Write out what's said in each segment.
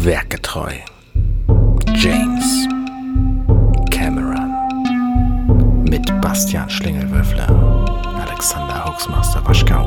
Werketreu. James Cameron. Mit Bastian Schlingelwürfler, Alexander Hoaxmaster Waschkau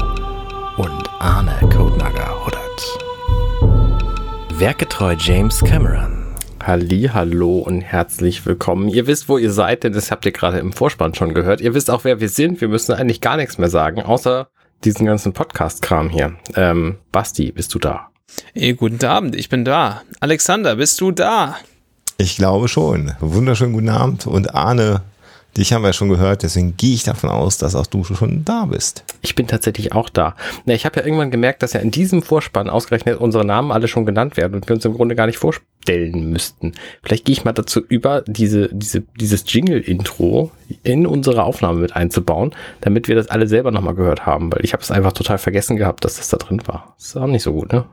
und Arne Codenager Huddert. Werketreu James Cameron. Halli, hallo und herzlich willkommen. Ihr wisst, wo ihr seid, denn das habt ihr gerade im Vorspann schon gehört. Ihr wisst auch, wer wir sind. Wir müssen eigentlich gar nichts mehr sagen, außer diesen ganzen Podcast-Kram hier. Ähm, Basti, bist du da? Hey, guten Abend, ich bin da. Alexander, bist du da? Ich glaube schon. Wunderschönen guten Abend. Und Arne, dich haben wir schon gehört, deswegen gehe ich davon aus, dass auch du schon da bist. Ich bin tatsächlich auch da. Na, ich habe ja irgendwann gemerkt, dass ja in diesem Vorspann ausgerechnet unsere Namen alle schon genannt werden und wir uns im Grunde gar nicht vorstellen müssten. Vielleicht gehe ich mal dazu über, diese, diese, dieses Jingle-Intro in unsere Aufnahme mit einzubauen, damit wir das alle selber nochmal gehört haben, weil ich habe es einfach total vergessen gehabt, dass das da drin war. Das ist auch nicht so gut, ne?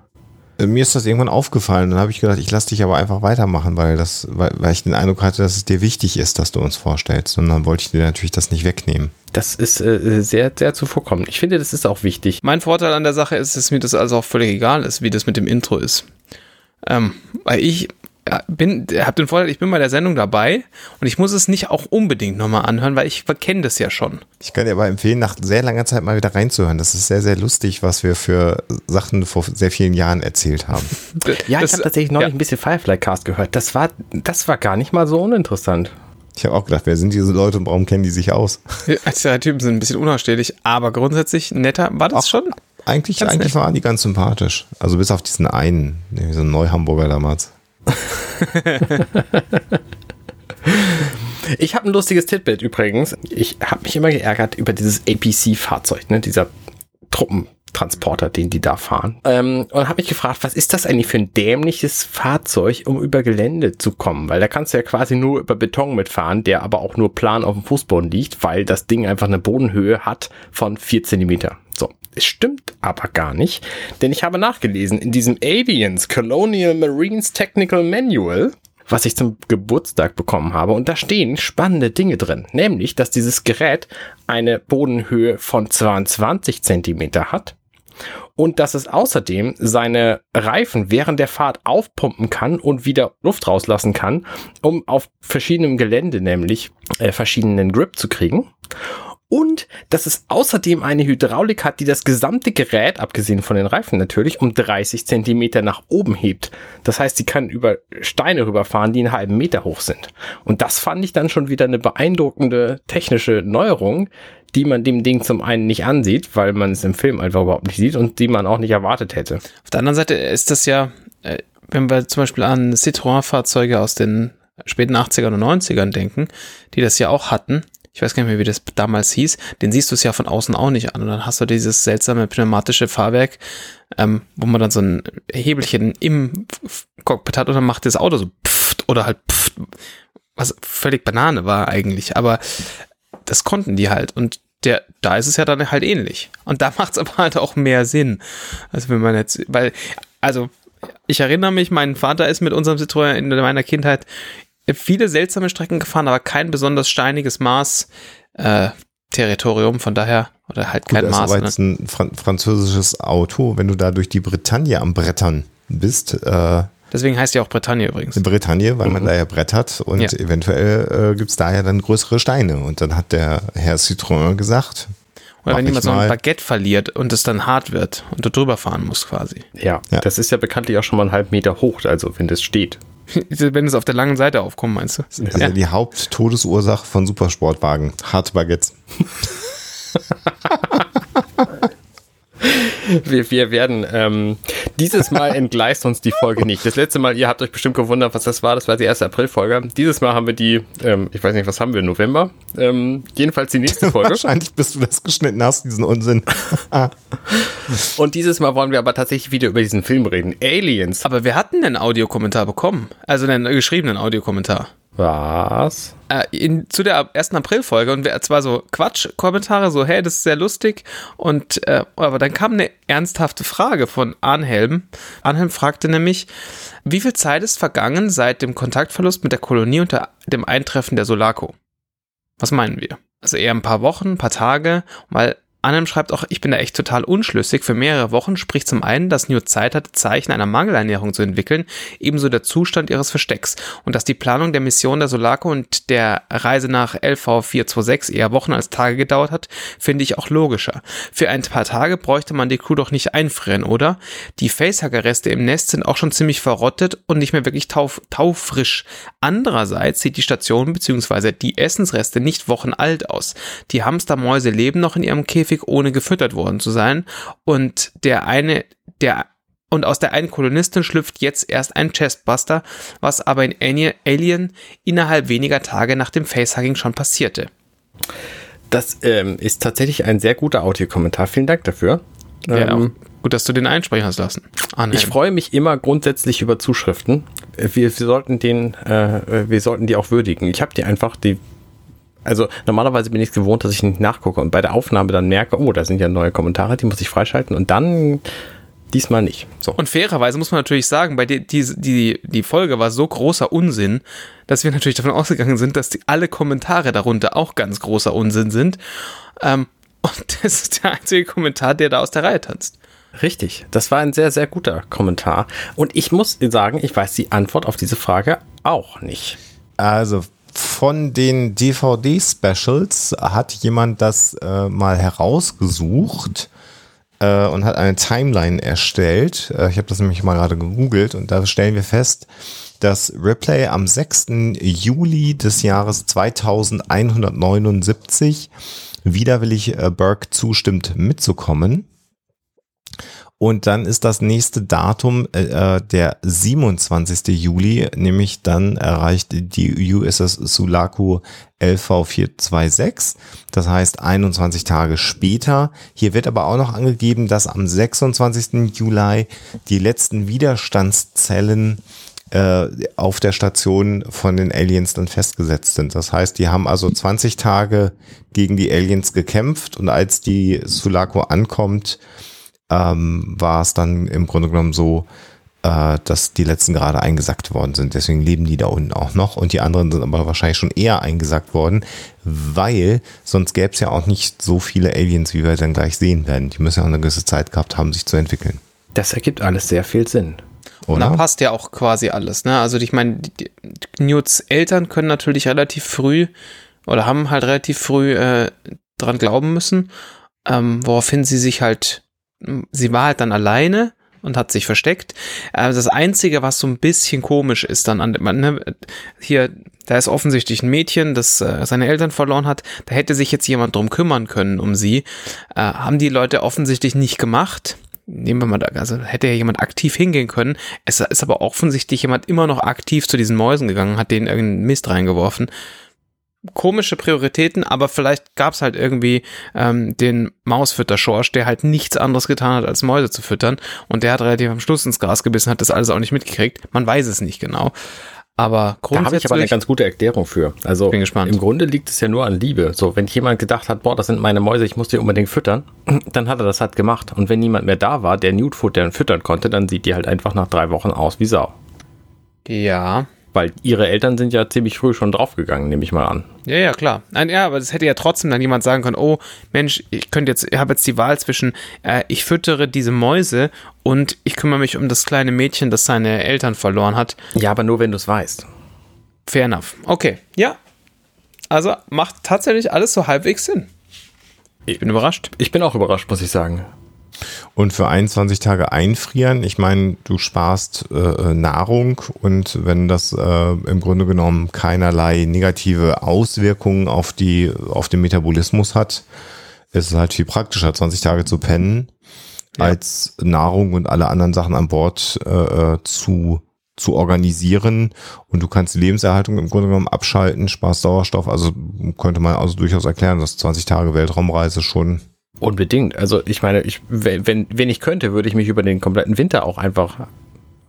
Äh, mir ist das irgendwann aufgefallen. Dann habe ich gedacht, ich lasse dich aber einfach weitermachen, weil das, weil, weil ich den Eindruck hatte, dass es dir wichtig ist, dass du uns vorstellst. Und dann wollte ich dir natürlich das nicht wegnehmen. Das ist äh, sehr, sehr zuvorkommend. Ich finde, das ist auch wichtig. Mein Vorteil an der Sache ist, dass mir das also auch völlig egal ist, wie das mit dem Intro ist. Ähm, weil ich bin, hab den Vorteil, ich bin bei der Sendung dabei und ich muss es nicht auch unbedingt nochmal anhören, weil ich kenne das ja schon. Ich kann dir aber empfehlen, nach sehr langer Zeit mal wieder reinzuhören. Das ist sehr, sehr lustig, was wir für Sachen vor sehr vielen Jahren erzählt haben. ja, das, ich habe tatsächlich neulich ja. ein bisschen Firefly Cast gehört. Das war, das war gar nicht mal so uninteressant. Ich habe auch gedacht, wer sind diese Leute und warum kennen die sich aus? Die Typen sind ein bisschen unausstehlich, aber grundsätzlich netter war das auch schon. Eigentlich, eigentlich waren die ganz sympathisch. Also bis auf diesen einen, so ein Neuhamburger damals. ich habe ein lustiges Titbit übrigens. Ich habe mich immer geärgert über dieses APC-Fahrzeug, ne? dieser Truppentransporter, den die da fahren. Ähm, und habe mich gefragt, was ist das eigentlich für ein dämliches Fahrzeug, um über Gelände zu kommen? Weil da kannst du ja quasi nur über Beton mitfahren, der aber auch nur plan auf dem Fußboden liegt, weil das Ding einfach eine Bodenhöhe hat von vier Zentimeter. So, es stimmt aber gar nicht, denn ich habe nachgelesen in diesem Aliens Colonial Marines Technical Manual, was ich zum Geburtstag bekommen habe, und da stehen spannende Dinge drin, nämlich, dass dieses Gerät eine Bodenhöhe von 22 Zentimeter hat und dass es außerdem seine Reifen während der Fahrt aufpumpen kann und wieder Luft rauslassen kann, um auf verschiedenem Gelände nämlich äh, verschiedenen Grip zu kriegen und dass es außerdem eine Hydraulik hat, die das gesamte Gerät, abgesehen von den Reifen natürlich, um 30 Zentimeter nach oben hebt. Das heißt, sie kann über Steine rüberfahren, die einen halben Meter hoch sind. Und das fand ich dann schon wieder eine beeindruckende technische Neuerung, die man dem Ding zum einen nicht ansieht, weil man es im Film einfach überhaupt nicht sieht und die man auch nicht erwartet hätte. Auf der anderen Seite ist das ja, äh, wenn wir zum Beispiel an Citroën-Fahrzeuge aus den späten 80ern und 90ern denken, die das ja auch hatten, ich weiß gar nicht mehr, wie das damals hieß, den siehst du es ja von außen auch nicht an. Und dann hast du dieses seltsame pneumatische Fahrwerk, ähm, wo man dann so ein Hebelchen im Cockpit hat und dann macht das Auto so pfft oder halt pfft, was völlig Banane war eigentlich. Aber das konnten die halt. Und der, da ist es ja dann halt ähnlich. Und da macht es aber halt auch mehr Sinn. Also wenn man jetzt, weil, also ich erinnere mich, mein Vater ist mit unserem Citroën in meiner Kindheit viele seltsame Strecken gefahren, aber kein besonders steiniges Maß äh, Territorium, von daher, oder halt kein Gut, Maß. Aber jetzt ne? ein Fran französisches Auto, wenn du da durch die Bretagne am Brettern bist. Äh, Deswegen heißt ja auch Bretagne übrigens. Bretagne, weil mhm. man da ja Brett hat und ja. eventuell äh, gibt es da ja dann größere Steine. Und dann hat der Herr Citroën gesagt, oder wenn jemand so ein Baguette verliert und es dann hart wird und du drüber fahren musst quasi. Ja, ja, das ist ja bekanntlich auch schon mal einen halben Meter hoch, also wenn das steht. Wenn es auf der langen Seite aufkommt, meinst du? Das ist ja die Haupttodesursache von Supersportwagen. Harte Baguettes. Wir, wir werden ähm, dieses Mal entgleist uns die Folge nicht. Das letzte Mal, ihr habt euch bestimmt gewundert, was das war. Das war die erste April-Folge. Dieses Mal haben wir die, ähm, ich weiß nicht, was haben wir, November? Ähm, jedenfalls die nächste Folge. Wahrscheinlich, bis du das geschnitten hast, diesen Unsinn. Und dieses Mal wollen wir aber tatsächlich wieder über diesen Film reden. Aliens. Aber wir hatten einen Audiokommentar bekommen. Also einen geschriebenen Audiokommentar. Was? Äh, in, zu der ersten April-Folge und zwar so Quatsch-Kommentare, so, hey, das ist sehr lustig. Und äh, aber dann kam eine ernsthafte Frage von Arnhelm. Arnhelm fragte nämlich, wie viel Zeit ist vergangen seit dem Kontaktverlust mit der Kolonie und der, dem Eintreffen der Solaco? Was meinen wir? Also eher ein paar Wochen, ein paar Tage, weil Annem schreibt auch, ich bin da echt total unschlüssig. Für mehrere Wochen spricht zum einen, dass Newt Zeit hatte, Zeichen einer Mangelernährung zu entwickeln, ebenso der Zustand ihres Verstecks und dass die Planung der Mission der Solaco und der Reise nach LV 426 eher Wochen als Tage gedauert hat, finde ich auch logischer. Für ein paar Tage bräuchte man die Crew doch nicht einfrieren, oder? Die Facehacker-Reste im Nest sind auch schon ziemlich verrottet und nicht mehr wirklich tauf, taufrisch. Andererseits sieht die Station bzw. die Essensreste nicht wochenalt aus. Die Hamstermäuse leben noch in ihrem Käfig, ohne gefüttert worden zu sein und der eine, der und aus der einen Kolonistin schlüpft jetzt erst ein Chestbuster, was aber in Alien innerhalb weniger Tage nach dem Facehugging schon passierte. Das ähm, ist tatsächlich ein sehr guter Audiokommentar. Vielen Dank dafür. Ja, Ähm, gut, dass du den einsprechen hast lassen. Anheim. ich freue mich immer grundsätzlich über Zuschriften. Äh, Wir, wir sollten den, äh, wir sollten die auch würdigen. Ich habe die einfach, die, also normalerweise bin ich es gewohnt, dass ich nicht nachgucke und bei der Aufnahme dann merke, oh, da sind ja neue Kommentare, die muss ich freischalten und dann diesmal nicht. So. Und fairerweise muss man natürlich sagen, bei die, die, die, die Folge war so großer Unsinn, dass wir natürlich davon ausgegangen sind, dass die, alle Kommentare darunter auch ganz großer Unsinn sind. Ähm, und das ist der einzige Kommentar, der da aus der Reihe tanzt. Richtig, das war ein sehr, sehr guter Kommentar. Und ich muss sagen, ich weiß die Antwort auf diese Frage auch nicht. Also von den DVD-Specials hat jemand das äh, mal herausgesucht äh, und hat eine Timeline erstellt. Äh, ich habe das nämlich mal gerade gegoogelt und da stellen wir fest, dass Ripley am 6. Juli des Jahres 2179 widerwillig äh, Burke zustimmt mitzukommen. Und dann ist das nächste Datum äh, äh, der 27. Juli, nämlich dann erreicht die USS Sulaco LV426. Das heißt 21 Tage später. Hier wird aber auch noch angegeben, dass am 26. Juli die letzten Widerstandszellen äh, auf der Station von den Aliens dann festgesetzt sind. Das heißt, die haben also 20 Tage gegen die Aliens gekämpft und als die Sulaco ankommt, ähm, war es dann im Grunde genommen so, äh, dass die letzten gerade eingesackt worden sind. Deswegen leben die da unten auch noch und die anderen sind aber wahrscheinlich schon eher eingesackt worden, weil sonst gäbe es ja auch nicht so viele Aliens, wie wir dann gleich sehen werden. Die müssen ja auch eine gewisse Zeit gehabt haben, sich zu entwickeln. Das ergibt alles sehr viel Sinn. Und da passt ja auch quasi alles. Ne? Also ich meine, Newts Eltern können natürlich relativ früh oder haben halt relativ früh äh, dran glauben müssen, ähm, woraufhin sie sich halt, sie war halt dann alleine und hat sich versteckt. Äh, das Einzige, was so ein bisschen komisch ist dann an ne, hier, da ist offensichtlich ein Mädchen, das äh, seine Eltern verloren hat. Da hätte sich jetzt jemand drum kümmern können um sie. Äh, haben die Leute offensichtlich nicht gemacht nehmen wir mal da, also hätte ja jemand aktiv hingehen können. Es ist aber offensichtlich jemand immer noch aktiv zu diesen Mäusen gegangen, hat denen irgendeinen Mist reingeworfen. Komische Prioritäten, aber vielleicht gab es halt irgendwie ähm, den Mausfütter-Schorsch, der halt nichts anderes getan hat, als Mäuse zu füttern. Und der hat relativ am Schluss ins Gras gebissen, hat das alles auch nicht mitgekriegt. Man weiß es nicht genau. Aber Da habe ich grundsätzlich. aber eine ganz gute Erklärung für. Also Bin gespannt. im Grunde liegt es ja nur an Liebe. So, wenn jemand gedacht hat, boah, das sind meine Mäuse, ich muss die unbedingt füttern, dann hat er das halt gemacht. Und wenn niemand mehr da war, der Newt futtern füttern konnte, dann sieht die halt einfach nach drei Wochen aus wie Sau. ja, Weil ihre Eltern sind ja ziemlich früh schon draufgegangen, nehme ich mal an. Ja, ja, klar. Nein, ja, aber das hätte ja trotzdem dann jemand sagen können, oh Mensch, ich könnte jetzt, ich habe jetzt die Wahl zwischen, äh, ich füttere diese Mäuse und ich kümmere mich um das kleine Mädchen, das seine Eltern verloren hat. Ja, aber nur wenn du es weißt. Fair enough. Okay, ja. Also macht tatsächlich alles so halbwegs Sinn. Ich bin überrascht. Ich bin auch überrascht, muss ich sagen. Und für 21 Tage einfrieren, ich meine, du sparst äh, Nahrung und wenn das äh, im Grunde genommen keinerlei negative Auswirkungen auf, die, auf den Metabolismus hat, ist es halt viel praktischer, 20 Tage zu pennen, Ja. als Nahrung und alle anderen Sachen an Bord äh, äh, zu, zu organisieren. Und du kannst die Lebenserhaltung im Grunde genommen abschalten, sparst Sauerstoff. Also könnte man also durchaus erklären, dass 20 Tage Weltraumreise schon Unbedingt. Also ich meine, ich, wenn, wenn ich könnte, würde ich mich über den kompletten Winter auch einfach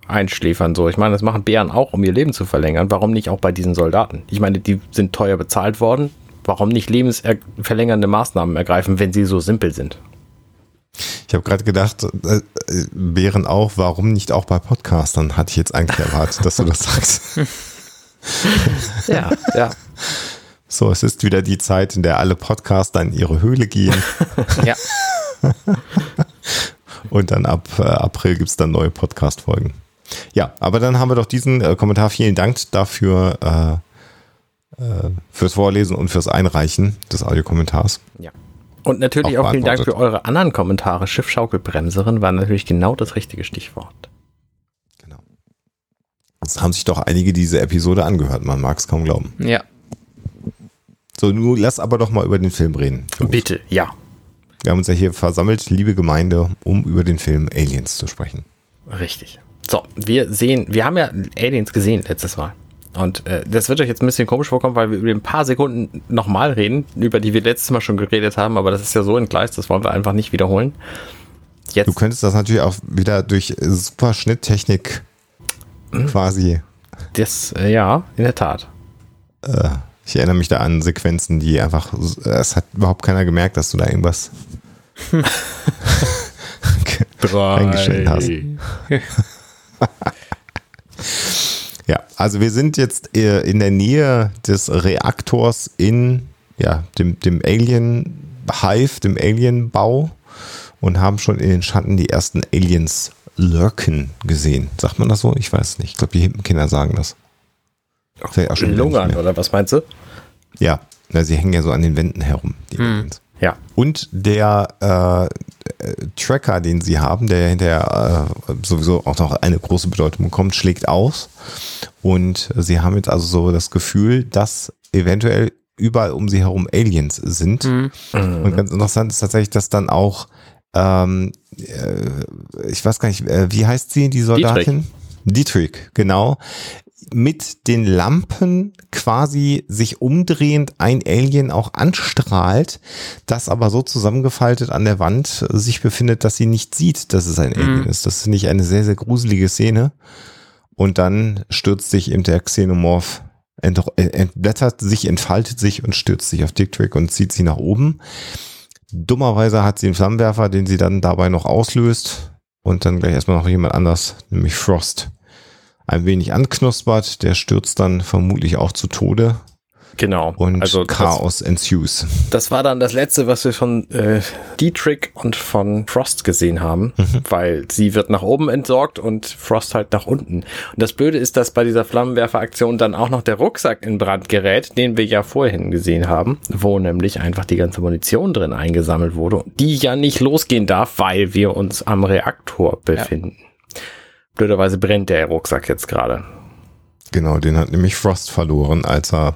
einschläfern. So, ich meine, das machen Bären auch, um ihr Leben zu verlängern. Warum nicht auch bei diesen Soldaten? Ich meine, die sind teuer bezahlt worden. Warum nicht lebensverlängernde Maßnahmen ergreifen, wenn sie so simpel sind? Ich habe gerade gedacht, äh, äh, wären auch, warum nicht auch bei Podcastern, hatte ich jetzt eigentlich erwartet, dass du das sagst. Ja, ja. So, es ist wieder die Zeit, in der alle Podcaster in ihre Höhle gehen. Ja. Und dann ab äh, April gibt's dann neue Podcast-Folgen. Ja, aber dann haben wir doch diesen äh, Kommentar. Vielen Dank dafür, äh, äh, fürs Vorlesen und fürs Einreichen des Audiokommentars. Ja. Und natürlich Auch auch, vielen Dank für eure anderen Kommentare. Schiffschaukelbremserin war natürlich genau das richtige Stichwort. Genau. Es haben sich doch einige diese Episode angehört, man mag es kaum glauben. Ja. So, nun lass aber doch mal über den Film reden. Bitte, ja. Wir haben uns ja hier versammelt, liebe Gemeinde, um über den Film Aliens zu sprechen. Richtig. So, wir sehen, wir haben ja Aliens gesehen letztes Mal. Und äh, das wird euch jetzt ein bisschen komisch vorkommen, weil wir über ein paar Sekunden nochmal reden, über die wir letztes Mal schon geredet haben, aber das ist ja so entgleist, das wollen wir einfach nicht wiederholen. Jetzt, Du könntest das natürlich auch wieder durch super Schnitttechnik quasi, das, äh, ja, in der Tat. äh, ich erinnere mich da an Sequenzen, die einfach, es hat überhaupt keiner gemerkt, dass du da irgendwas eingeschnitten hast. Ja, also wir sind jetzt äh, in der Nähe des Reaktors in ja, dem, dem Alien Hive, dem Alien-Bau und haben schon in den Schatten die ersten Aliens lurken gesehen. Sagt man das so? Ich weiß nicht. Ich glaube, die Hippenkinder sagen das. Vielleicht auch schon Lungern, oder was meinst du? Ja, na, sie hängen ja so an den Wänden herum, die Aliens. Ja. Und der äh, Tracker, den sie haben, der ja hinterher äh, sowieso auch noch eine große Bedeutung bekommt, schlägt aus. Und sie haben jetzt also so das Gefühl, dass eventuell überall um sie herum Aliens sind. Und ganz interessant ist tatsächlich, dass dann auch, ähm, äh, ich weiß gar nicht, äh, wie heißt sie, die Soldatin? Dietrich, genau. Mit den Lampen quasi sich umdrehend ein Alien auch anstrahlt, das aber so zusammengefaltet an der Wand sich befindet, dass sie nicht sieht, dass es ein Alien ist. Das finde ich eine sehr, sehr gruselige Szene. Und dann stürzt sich eben der Xenomorph, ent entblättert sich, entfaltet sich und stürzt sich auf Dick Trick und zieht sie nach oben. Dummerweise hat sie einen Flammenwerfer, den sie dann dabei noch auslöst und dann gleich erstmal noch jemand anders, nämlich Frost, ein wenig anknuspert. Der stürzt dann vermutlich auch zu Tode Genau. und also das, Chaos ensues. das war dann das letzte, was wir von äh, Dietrich und von Frost gesehen haben, weil sie wird nach oben entsorgt und Frost halt nach unten. Und das Blöde ist, dass bei dieser Flammenwerferaktion dann auch noch der Rucksack in Brand gerät, den wir ja vorhin gesehen haben, wo nämlich einfach die ganze Munition drin eingesammelt wurde, die ja nicht losgehen darf, weil wir uns am Reaktor befinden. Blöderweise brennt der Rucksack jetzt gerade. Genau, den hat nämlich Frost verloren, als er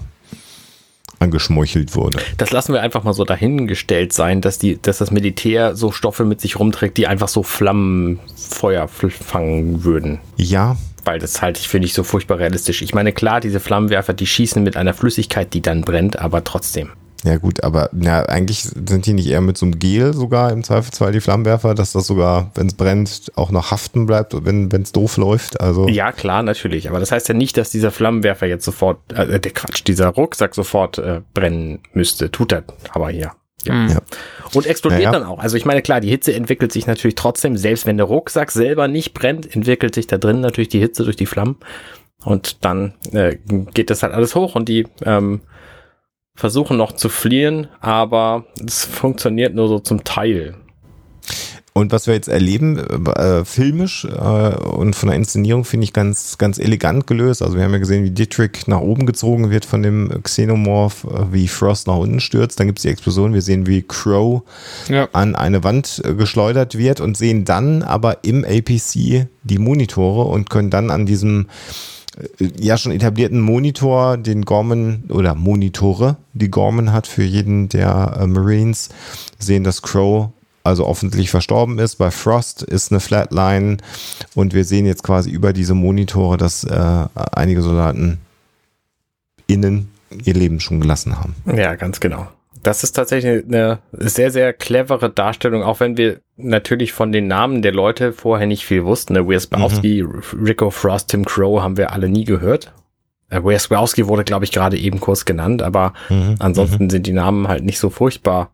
angeschmeuchelt wurde. Das lassen wir einfach mal so dahingestellt sein, dass die, dass das Militär so Stoffe mit sich rumträgt, die einfach so Flammenfeuer fangen würden. Ja, Weil das halte ich für nicht so furchtbar realistisch. Ich meine, klar, diese Flammenwerfer, die schießen mit einer Flüssigkeit, die dann brennt, aber trotzdem. Ja gut, aber ja, eigentlich sind die nicht eher mit so einem Gel sogar im Zweifelsfall die Flammenwerfer, dass das sogar, wenn es brennt, auch noch haften bleibt, wenn es doof läuft. Also Ja, klar, natürlich. Aber das heißt ja nicht, dass dieser Flammenwerfer jetzt sofort, äh, der Quatsch, dieser Rucksack sofort äh, brennen müsste. Tut er aber hier. Ja. Ja. Und explodiert Ja, ja. dann auch. Also ich meine, klar, die Hitze entwickelt sich natürlich trotzdem, selbst wenn der Rucksack selber nicht brennt, entwickelt sich da drin natürlich die Hitze durch die Flammen. Und dann äh, geht das halt alles hoch und die ähm, versuchen noch zu fliehen, aber es funktioniert nur so zum Teil. Und was wir jetzt erleben, äh, filmisch äh, und von der Inszenierung finde ich ganz, ganz elegant gelöst. Also wir haben ja gesehen, wie Dietrich nach oben gezogen wird von dem Xenomorph, äh, wie Frost nach unten stürzt. Dann gibt es die Explosion. Wir sehen, wie Crow Ja. an eine Wand äh, geschleudert wird und sehen dann aber im APC die Monitore und können dann an diesem äh, ja schon etablierten Monitor, den Gorman oder Monitore, die Gorman hat für jeden der äh, Marines, sehen, dass Crow also offensichtlich verstorben ist. Bei Frost ist eine Flatline und wir sehen jetzt quasi über diese Monitore, dass äh, einige Soldaten innen ihr Leben schon gelassen haben. Ja, ganz genau. Das ist tatsächlich eine sehr, sehr clevere Darstellung, auch wenn wir natürlich von den Namen der Leute vorher nicht viel wussten. Ne? Wierzbowski, Rico Frost, Tim Crow haben wir alle nie gehört. Äh, Wierzbowski wurde, glaube ich, gerade eben kurz genannt, aber Mhm. ansonsten sind die Namen halt nicht so furchtbar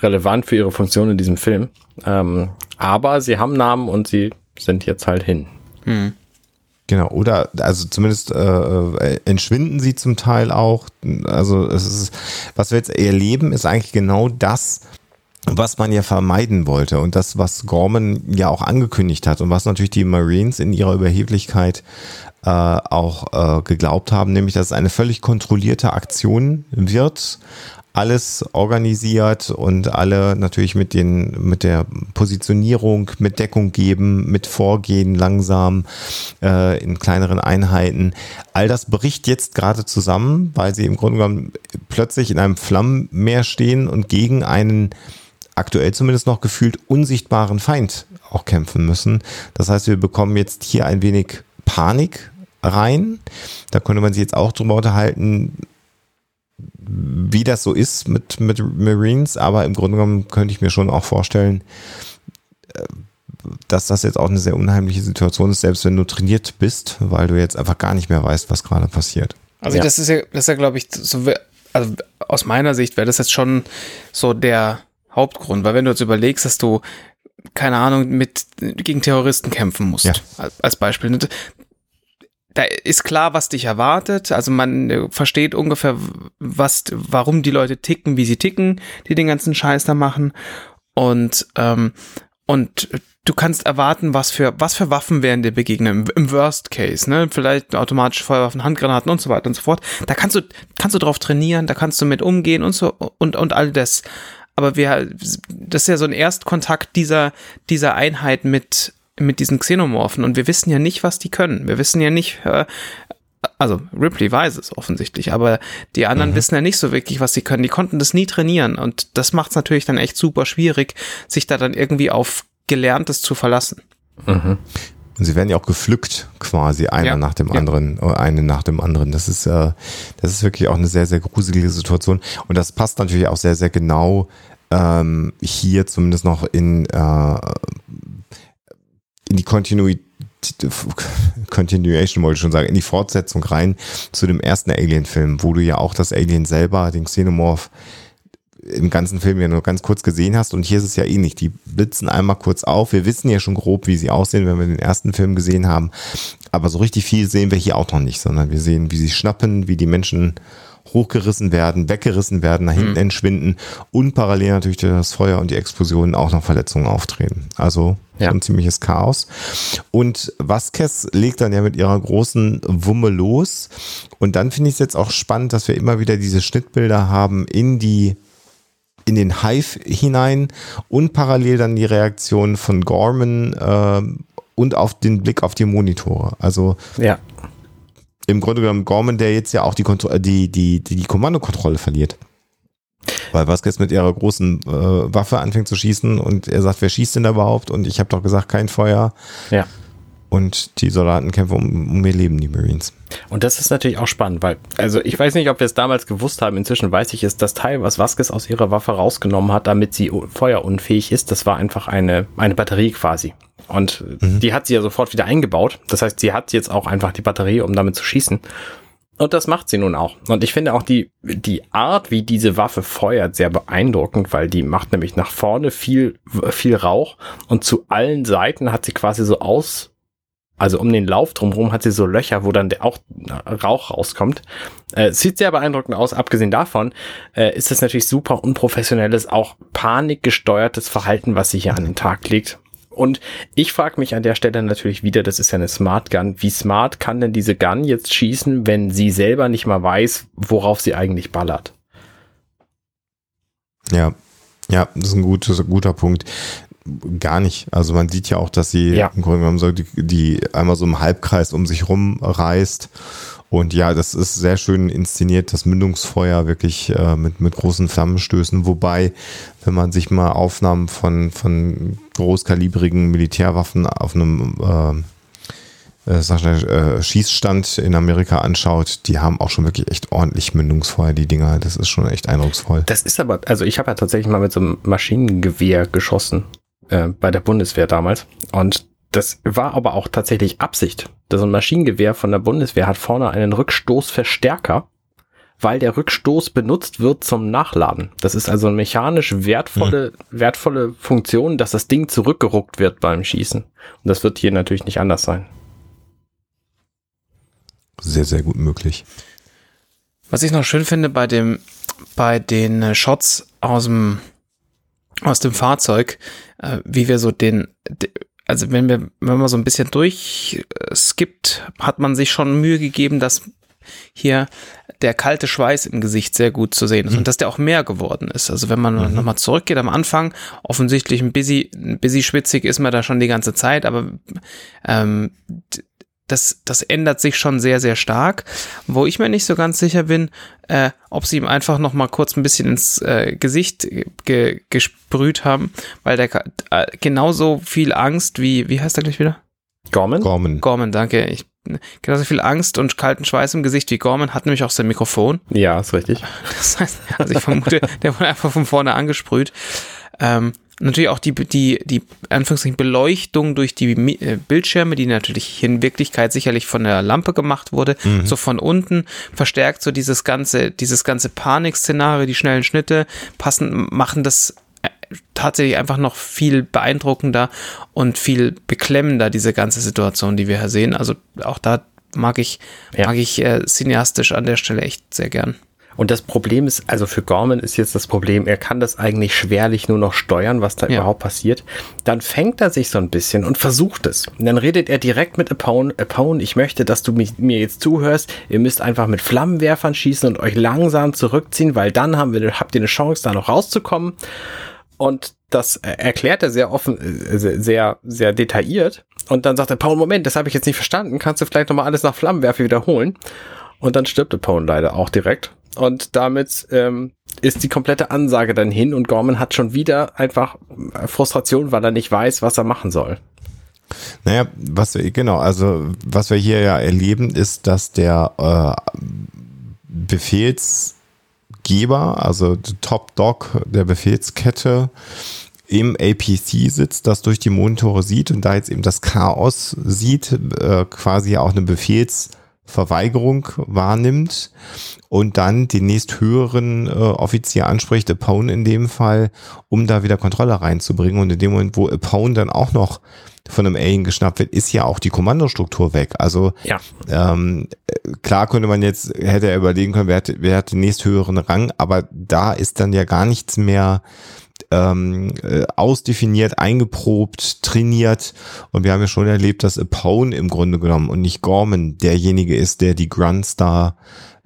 relevant für ihre Funktion in diesem Film. Ähm, aber sie haben Namen und sie sind jetzt halt hin. Hm. Genau, oder also zumindest äh, entschwinden sie zum Teil auch. Also es ist, was wir jetzt erleben, ist eigentlich genau das, was man ja vermeiden wollte und das, was Gorman ja auch angekündigt hat und was natürlich die Marines in ihrer Überheblichkeit äh, auch äh, geglaubt haben, nämlich dass es eine völlig kontrollierte Aktion wird, alles organisiert und alle natürlich mit den mit der Positionierung, mit Deckung geben, mit Vorgehen langsam äh, in kleineren Einheiten. All das bricht jetzt gerade zusammen, weil sie im Grunde genommen plötzlich in einem Flammenmeer stehen und gegen einen aktuell zumindest noch gefühlt unsichtbaren Feind auch kämpfen müssen. Das heißt, wir bekommen jetzt hier ein wenig Panik rein. Da könnte man sich jetzt auch drüber unterhalten, wie das so ist mit, mit Marines, aber im Grunde genommen könnte ich mir schon auch vorstellen, äh, dass das jetzt auch eine sehr unheimliche Situation ist, selbst wenn du trainiert bist, weil du jetzt einfach gar nicht mehr weißt, was gerade passiert. Also ja. das ist ja, das ist ja, glaube ich, so, also aus meiner Sicht wäre das jetzt schon so der Hauptgrund, weil wenn du jetzt überlegst, dass du keine Ahnung, mit gegen Terroristen kämpfen musst, ja. als Beispiel. Da ist klar, was dich erwartet. Also man äh, versteht ungefähr, was, warum die Leute ticken, wie sie ticken, die den ganzen Scheiß da machen. Und, ähm, und du kannst erwarten, was für, was für Waffen werden dir begegnen. Im, Worst Case, ne? Vielleicht automatische Feuerwaffen, Handgranaten und so weiter und so fort. Da kannst du, kannst du drauf trainieren, da kannst du mit umgehen und so, und, und all das. Aber wir, das ist ja so ein Erstkontakt dieser, dieser Einheit mit, mit diesen Xenomorphen und wir wissen ja nicht, was die können. Wir wissen ja nicht, äh, also Ripley weiß es offensichtlich, aber die anderen mhm. wissen ja nicht so wirklich, was sie können. Die konnten das nie trainieren und das macht es natürlich dann echt super schwierig, sich da dann irgendwie auf Gelerntes zu verlassen. Mhm. Und sie werden ja auch gepflückt, quasi einer ja. nach dem ja. anderen, äh, eine nach dem anderen. Das ist, äh, das ist wirklich auch eine sehr, sehr gruselige Situation. Und das passt natürlich auch sehr, sehr genau ähm, hier zumindest noch in äh, in die Kontinuität Continuation wollte ich schon sagen, in die Fortsetzung rein zu dem ersten Alien-Film, wo du ja auch das Alien selber, den Xenomorph, im ganzen Film ja nur ganz kurz gesehen hast. Und hier ist es ja ähnlich. Die blitzen einmal kurz auf. Wir wissen ja schon grob, wie sie aussehen, wenn wir den ersten Film gesehen haben. Aber so richtig viel sehen wir hier auch noch nicht, sondern wir sehen, wie sie schnappen, wie die Menschen hochgerissen werden, weggerissen werden, nach hinten mhm. entschwinden und parallel natürlich durch das Feuer und die Explosionen auch noch Verletzungen auftreten. Also ja. ein ziemliches Chaos. Und Vasquez legt dann ja mit ihrer großen Wumme los. Und dann finde ich es jetzt auch spannend, dass wir immer wieder diese Schnittbilder haben in die in den Hive hinein und parallel dann die Reaktion von Gorman äh, und auf den Blick auf die Monitore. Also ja im Grunde genommen Gorman, der jetzt ja auch die, Kontro die, die, die, die Kommandokontrolle verliert. Weil Vasquez mit ihrer großen äh, Waffe anfängt zu schießen und er sagt, wer schießt denn da überhaupt? Und ich habe doch gesagt, kein Feuer. Ja. Und die Soldaten kämpfen um, um ihr Leben, die Marines. Und das ist natürlich auch spannend, weil, also ich weiß nicht, ob wir es damals gewusst haben, inzwischen weiß ich es, das Teil, was Vasquez aus ihrer Waffe rausgenommen hat, damit sie feuerunfähig ist, das war einfach eine, eine Batterie quasi. Und mhm. die hat sie ja sofort wieder eingebaut. Das heißt, sie hat jetzt auch einfach die Batterie, um damit zu schießen. Und das macht sie nun auch. Und ich finde auch die, die Art, wie diese Waffe feuert, sehr beeindruckend, weil die macht nämlich nach vorne viel, viel Rauch und zu allen Seiten hat sie quasi so aus, also um den Lauf drumherum hat sie so Löcher, wo dann auch Rauch rauskommt. Äh, sieht sehr beeindruckend aus. Abgesehen davon äh, ist es natürlich super unprofessionelles, auch panikgesteuertes Verhalten, was sie hier an den Tag legt. Und ich frage mich an der Stelle natürlich wieder, das ist ja eine Smart Gun, wie smart kann denn diese Gun jetzt schießen, wenn sie selber nicht mal weiß, worauf sie eigentlich ballert? Ja, ja, das ist ein, gutes, ein guter Punkt. Gar nicht. Also man sieht ja auch, dass sie ja. im Grunde genommen so die, die einmal so im Halbkreis um sich rum reißt und ja, das ist sehr schön inszeniert, das Mündungsfeuer wirklich äh, mit, mit großen Flammenstößen. Wobei, wenn man sich mal Aufnahmen von, von großkalibrigen Militärwaffen auf einem äh, äh, äh, Schießstand in Amerika anschaut, die haben auch schon wirklich echt ordentlich Mündungsfeuer, die Dinger. Das ist schon echt eindrucksvoll. Das ist aber, also ich habe ja tatsächlich mal mit so einem Maschinengewehr geschossen äh, bei der Bundeswehr damals. Und das war aber auch tatsächlich Absicht. Das ein Maschinengewehr von der Bundeswehr hat vorne einen Rückstoßverstärker, weil der Rückstoß benutzt wird zum Nachladen. Das ist also eine mechanisch wertvolle, mhm. wertvolle Funktion, dass das Ding zurückgeruckt wird beim Schießen. Und das wird hier natürlich nicht anders sein. sehr, sehr gut möglich. Was ich noch schön finde bei dem, bei den Shots aus dem, aus dem Fahrzeug, äh, wie wir so den, de, also wenn wir, wenn man so ein bisschen durchskippt, hat man sich schon Mühe gegeben, dass hier der kalte Schweiß im Gesicht sehr gut zu sehen ist und dass der auch mehr geworden ist. Also wenn man mhm. nochmal zurückgeht am Anfang, offensichtlich ein busy, ein busy schwitzig ist man da schon die ganze Zeit, aber ähm, das, das ändert sich schon sehr, sehr stark. Wo ich mir nicht so ganz sicher bin, äh, ob sie ihm einfach noch mal kurz ein bisschen ins äh, Gesicht ge gesprüht haben, weil der äh, genauso viel Angst wie, wie heißt er gleich wieder? Gorman? Gorman. Gorman, danke. Ich genauso viel Angst und kalten Schweiß im Gesicht wie Gorman hat nämlich auch sein Mikrofon. Ja, ist richtig. Das heißt, also ich vermute, der wurde einfach von vorne angesprüht. Ähm, natürlich auch die, die, die Anführungszeichen Beleuchtung durch die äh, Bildschirme, die natürlich in Wirklichkeit sicherlich von der Lampe gemacht wurde, mhm. so von unten verstärkt so dieses ganze, dieses ganze Panikszenario, die schnellen Schnitte passen, machen das äh, tatsächlich einfach noch viel beeindruckender und viel beklemmender, diese ganze Situation, die wir hier sehen. Also auch da mag ich, ja. mag ich äh, cineastisch an der Stelle echt sehr gern. Und das Problem ist, also für Gorman ist jetzt das Problem, er kann das eigentlich schwerlich nur noch steuern, was da ja. überhaupt passiert. Dann fängt er sich so ein bisschen und versucht es. Und dann redet er direkt mit Apone, Apone, ich möchte, dass du mich, mir jetzt zuhörst. Ihr müsst einfach mit Flammenwerfern schießen und euch langsam zurückziehen, weil dann haben wir, habt ihr eine Chance, da noch rauszukommen. Und das erklärt er sehr offen, äh, sehr, sehr detailliert. Und dann sagt er, Paul, Moment, das habe ich jetzt nicht verstanden. Kannst du vielleicht nochmal alles nach Flammenwerfer wiederholen? Und dann stirbt Apone leider auch direkt. Und damit ähm, ist die komplette Ansage dann hin und Gorman hat schon wieder einfach Frustration, weil er nicht weiß, was er machen soll. Naja, was wir, genau, also was wir hier ja erleben, ist, dass der äh, Befehlsgeber, also Top Dog der Befehlskette, im APC sitzt, das durch die Monitore sieht und da jetzt eben das Chaos sieht, äh, quasi auch eine Befehlsverweigerung wahrnimmt und dann den nächsthöheren äh, Offizier anspricht, Apone in dem Fall, um da wieder Kontrolle reinzubringen. Und in dem Moment, wo Apone dann auch noch von einem Alien geschnappt wird, ist ja auch die Kommandostruktur weg. Also ja. ähm, klar könnte man jetzt, hätte er überlegen können, wer hat, wer hat den nächsthöheren Rang, aber da ist dann ja gar nichts mehr ähm, äh, ausdefiniert, eingeprobt, trainiert. Und wir haben ja schon erlebt, dass Apone im Grunde genommen und nicht Gorman derjenige ist, der die Grunts da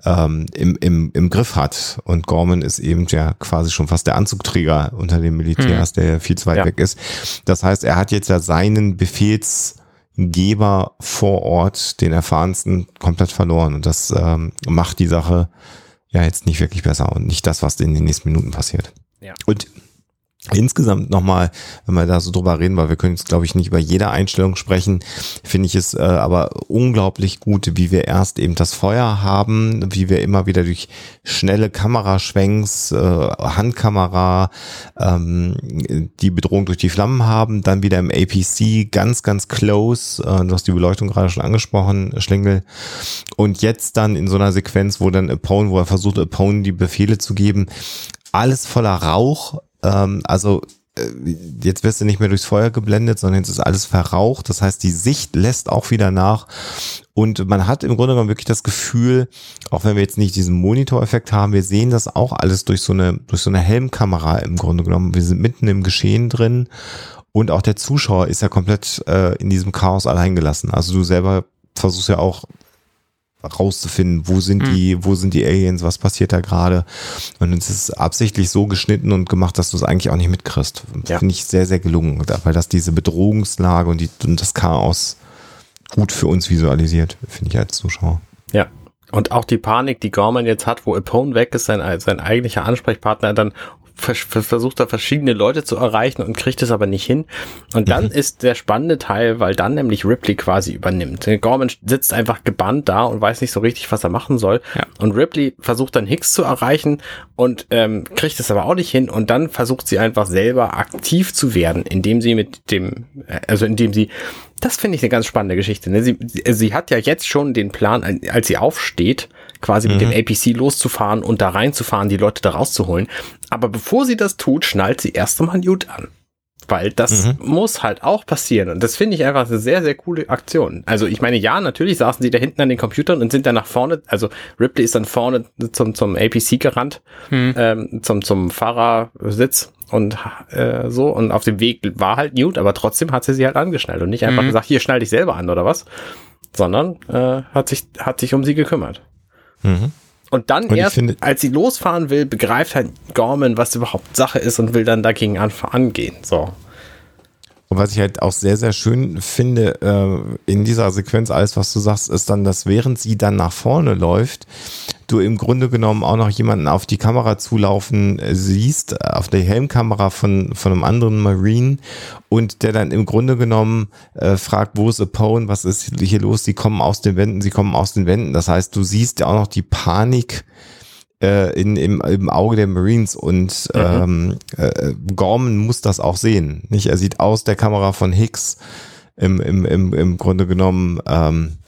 ähm, im, im, im Griff hat. Und Gorman ist eben ja quasi schon fast der Anzugträger unter den Militärs, hm. der viel zu weit ja. weg ist. Das heißt, er hat jetzt ja seinen Befehlsgeber vor Ort, den erfahrensten, komplett verloren. Und das ähm, macht die Sache ja jetzt nicht wirklich besser und nicht das, was in den nächsten Minuten passiert. Ja. Und Insgesamt nochmal, wenn wir da so drüber reden, weil wir können jetzt, glaube ich, nicht über jede Einstellung sprechen, finde ich es äh, aber unglaublich gut, wie wir erst eben das Feuer haben, wie wir immer wieder durch schnelle Kameraschwenks, äh, Handkamera, ähm, die Bedrohung durch die Flammen haben, dann wieder im APC ganz, ganz close, äh, du hast die Beleuchtung gerade schon angesprochen, Schlingel, und jetzt dann in so einer Sequenz, wo dann Apone, wo er versucht, Apone die Befehle zu geben, alles voller Rauch, ähm, also äh, jetzt wirst du nicht mehr durchs Feuer geblendet, sondern jetzt ist alles verraucht. Das heißt, die Sicht lässt auch wieder nach. Und man hat im Grunde genommen wirklich das Gefühl, auch wenn wir jetzt nicht diesen Monitoreffekt haben, wir sehen das auch alles durch so eine, durch so eine Helmkamera im Grunde genommen. Wir sind mitten im Geschehen drin. Und auch der Zuschauer ist ja komplett äh, in diesem Chaos alleingelassen. Also du selber versuchst ja auch rauszufinden, wo sind mhm. die, wo sind die Aliens, was passiert da gerade. Und es ist absichtlich so geschnitten und gemacht, dass du es eigentlich auch nicht mitkriegst. Ja. Finde ich sehr, sehr gelungen, weil das diese Bedrohungslage und, die, und das Chaos gut für uns visualisiert, finde ich als Zuschauer. Ja, und auch die Panik, die Gorman jetzt hat, wo Apone weg ist, sein, sein eigentlicher Ansprechpartner dann versucht er verschiedene Leute zu erreichen und kriegt es aber nicht hin. Und dann mhm. ist der spannende Teil, weil dann nämlich Ripley quasi übernimmt. Gorman sitzt einfach gebannt da und weiß nicht so richtig, was er machen soll. Ja. Und Ripley versucht dann Hicks zu erreichen und ähm, kriegt es aber auch nicht hin. Und dann versucht sie einfach selber aktiv zu werden, indem sie mit dem, äh, also indem sie das finde ich eine ganz spannende Geschichte. Ne? Sie, sie hat ja jetzt schon den Plan, als sie aufsteht, quasi mhm. mit dem mhm. APC loszufahren und da reinzufahren, die Leute da rauszuholen. Aber bevor sie das tut, schnallt sie erst einmal Newt an. Weil das muss halt auch passieren. Und das finde ich einfach eine sehr, sehr coole Aktion. Also ich meine, ja, natürlich saßen sie da hinten an den Computern und sind dann nach vorne, also Ripley ist dann vorne zum, zum APC gerannt, ähm, zum, zum Fahrersitz und äh, so. Und auf dem Weg war halt Newt, aber trotzdem hat sie sie halt angeschnallt und nicht einfach Mhm. gesagt, hier schnall dich selber an oder was, sondern äh, hat, sich, hat sich um sie gekümmert. Mhm. Und dann Und erst, als sie losfahren will, begreift halt Gorman, was überhaupt Sache ist und will dann dagegen an, angehen. So. Und was ich halt auch sehr, sehr schön finde äh, in dieser Sequenz, alles was du sagst, ist dann, dass während sie dann nach vorne läuft, du im Grunde genommen auch noch jemanden auf die Kamera zulaufen siehst, auf der Helmkamera von, von einem anderen Marine und der dann im Grunde genommen äh, fragt, wo ist Apone, was ist hier los, sie kommen aus den Wänden, sie kommen aus den Wänden. Das heißt, du siehst ja auch noch die Panik äh, in, im, im Auge der Marines und ähm, äh, Gorman muss das auch sehen. Nicht? Er sieht aus der Kamera von Hicks im, im, im, im Grunde genommen, ähm,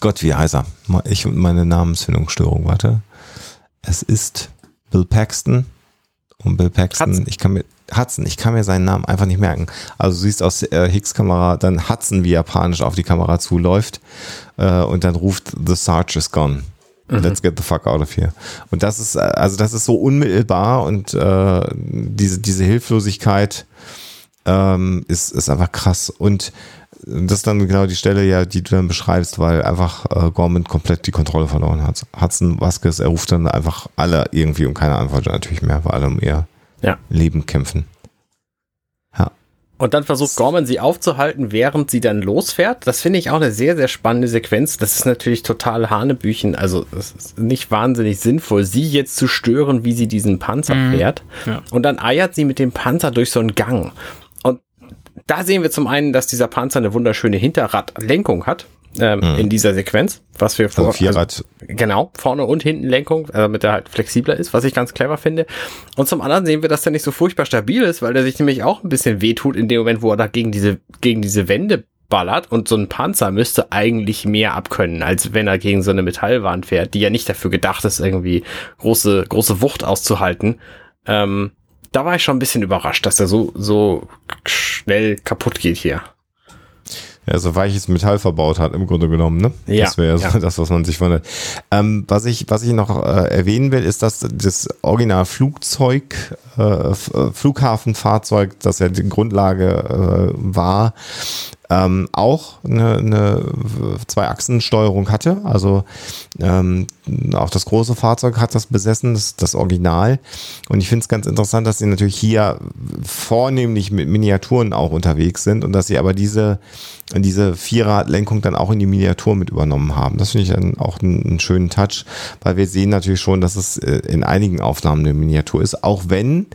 Gott, wie heißt er? Ich und meine Namensfindungsstörung, warte. Es ist Bill Paxton. Und Bill Paxton, Hudson. ich kann mir, Hudson, ich kann mir seinen Namen einfach nicht merken. Also du siehst aus äh, Hicks Kamera dann Hudson, wie er panisch auf die Kamera zuläuft äh, und dann ruft The Sarge is gone. Let's get the fuck out of here. Und das ist, äh, also das ist so unmittelbar und äh, diese, diese Hilflosigkeit ähm, ist, ist einfach krass. Und das ist dann genau die Stelle, ja, die du dann beschreibst, weil einfach äh, Gorman komplett die Kontrolle verloren hat. Hudson Vasquez, er ruft dann einfach alle irgendwie und keine Antwort natürlich mehr, weil alle um ihr Ja. Leben kämpfen. Und dann versucht Gorman sie aufzuhalten, während sie dann losfährt. Das finde ich auch eine sehr, sehr spannende Sequenz. Das ist natürlich total Hanebüchen. Also es ist nicht wahnsinnig sinnvoll, sie jetzt zu stören, wie sie diesen Panzer fährt. Ja. Und dann eiert sie mit dem Panzer durch so einen Gang. Und da sehen wir zum einen, dass dieser Panzer eine wunderschöne Hinterradlenkung hat. Ähm, In dieser Sequenz, was wir Also vor, Vierrad. Genau, vorne und hinten Lenkung, äh, damit er halt flexibler ist, was ich ganz clever finde. Und zum anderen sehen wir, dass der nicht so furchtbar stabil ist, weil der sich nämlich auch ein bisschen wehtut in dem Moment, wo er da gegen diese, gegen diese Wände ballert. Und so ein Panzer müsste eigentlich mehr abkönnen, als wenn er gegen so eine Metallwand fährt, die ja nicht dafür gedacht ist, irgendwie große, große Wucht auszuhalten. Ähm, da war ich schon ein bisschen überrascht, dass er so, so schnell kaputt geht hier. Ja, so weiches Metall verbaut hat, im Grunde genommen, ne? Ja, Das wäre so ja. das, was man sich wundert. Ähm, was ich, was ich noch äh, erwähnen will, ist, dass das Original Flugzeug, äh, äh, Flughafenfahrzeug, das ja die Grundlage äh, war, ähm, auch eine, eine Zwei-Achsen-Steuerung hatte. Also ähm, auch das große Fahrzeug hat das besessen, das, das Original. Und ich finde es ganz interessant, dass sie natürlich hier vornehmlich mit Miniaturen auch unterwegs sind und dass sie aber diese, diese Vierradlenkung dann auch in die Miniatur mit übernommen haben. Das finde ich dann auch einen, einen schönen Touch, weil wir sehen natürlich schon, dass es äh, in einigen Aufnahmen eine Miniatur ist, auch wenn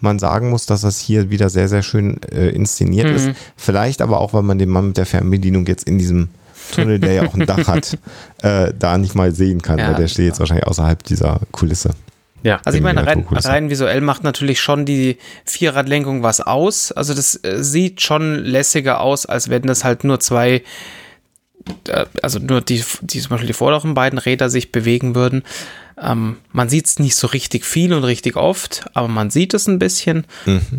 man sagen muss, dass das hier wieder sehr, sehr schön äh, inszeniert ist. Vielleicht aber auch, weil man den Mann mit der Fernbedienung jetzt in diesem Tunnel, der ja auch ein Dach hat, äh, da nicht mal sehen kann, Ja, weil der steht jetzt wahrscheinlich außerhalb dieser Kulisse. Ja. Also ich meine, rein, rein visuell macht natürlich schon die Vierradlenkung was aus. Also das äh, sieht schon lässiger aus, als wenn das halt nur zwei, äh, also nur die, die zum Beispiel die vorderen beiden Räder sich bewegen würden. Ähm, man sieht es nicht so richtig viel und richtig oft, aber man sieht es ein bisschen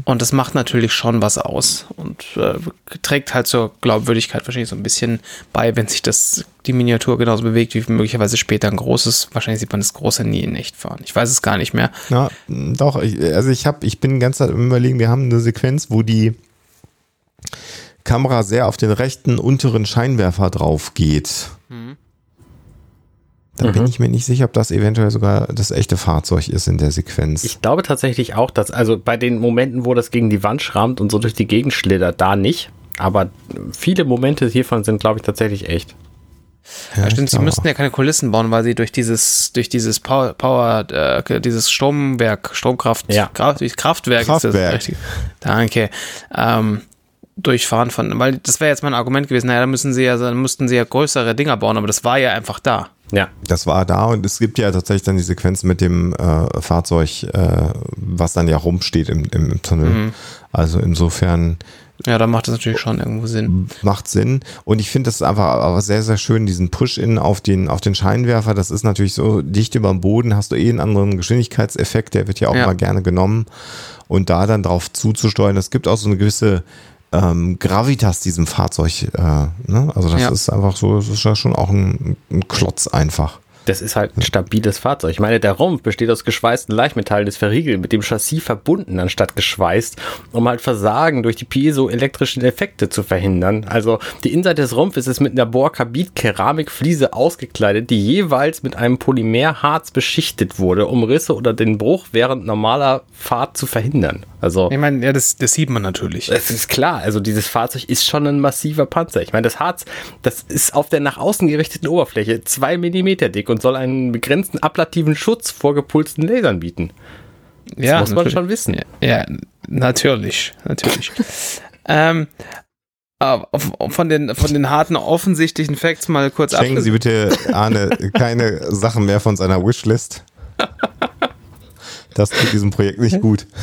und das macht natürlich schon was aus und äh, trägt halt zur Glaubwürdigkeit wahrscheinlich so ein bisschen bei, wenn sich das die Miniatur genauso bewegt wie möglicherweise später ein großes. Wahrscheinlich sieht man das große nie in echt fahren. Ich weiß es gar nicht mehr. Ja, doch, ich, also ich habe, ich bin die ganze Zeit am überlegen, wir haben eine Sequenz, wo die Kamera sehr auf den rechten unteren Scheinwerfer drauf geht. Da bin ich mir nicht sicher, ob das eventuell sogar das echte Fahrzeug ist in der Sequenz. Ich glaube tatsächlich auch, dass, also bei den Momenten, wo das gegen die Wand schrammt und so durch die Gegend schlittert, da nicht. Aber viele Momente hiervon sind, glaube ich, tatsächlich echt. Ja, stimmt, sie müssten ja keine Kulissen bauen, weil sie durch dieses, durch dieses Power, Power äh, dieses Stromwerk, Stromkraft, Ja. Kraft, Kraftwerk, ist das Kraftwerk. Danke. Ähm, durchfahren von, weil das wäre jetzt mein Argument gewesen, naja, da müssen sie ja, dann müssten sie ja größere Dinger bauen, aber das war ja einfach da. Ja. Das war da und es gibt ja tatsächlich dann die Sequenz mit dem äh, Fahrzeug, äh, was dann ja rumsteht im, im, im Tunnel. Also insofern Ja, da macht das natürlich schon irgendwo Sinn. Macht Sinn. Und ich finde das einfach aber sehr, sehr schön, diesen Push-In auf den, auf den Scheinwerfer. Das ist natürlich so dicht über dem Boden, hast du eh einen anderen Geschwindigkeitseffekt, der wird ja auch Ja. mal gerne genommen. Und da dann drauf zuzusteuern, das gibt auch so eine gewisse ähm, Gravitas diesem Fahrzeug. Äh, ne? Also das Ja. ist einfach so, das ist ja schon auch ein, ein Klotz einfach. Das ist halt ein stabiles Fahrzeug. Ich meine, der Rumpf besteht aus geschweißten Leichtmetallen des Verriegel mit dem Chassis verbunden anstatt geschweißt, um halt Versagen durch die piezoelektrischen Effekte zu verhindern. Also die Innenseite des Rumpfes ist mit einer Bohrkarbid-Keramikfliese ausgekleidet, die jeweils mit einem Polymerharz beschichtet wurde, um Risse oder den Bruch während normaler Fahrt zu verhindern. Also Ich meine, ja, das, das sieht man natürlich. es ist klar, also dieses Fahrzeug ist schon ein massiver Panzer. Ich meine, das Harz, das ist auf der nach außen gerichteten Oberfläche zwei Millimeter dick und soll einen begrenzten ablativen Schutz vor gepulsten Lasern bieten. ja, muss man natürlich. schon wissen. Ja, ja natürlich, natürlich. ähm, von den, von den harten offensichtlichen Facts mal kurz Schenken Sie bitte Arne keine Sachen mehr von seiner Wishlist. Das tut diesem Projekt nicht gut.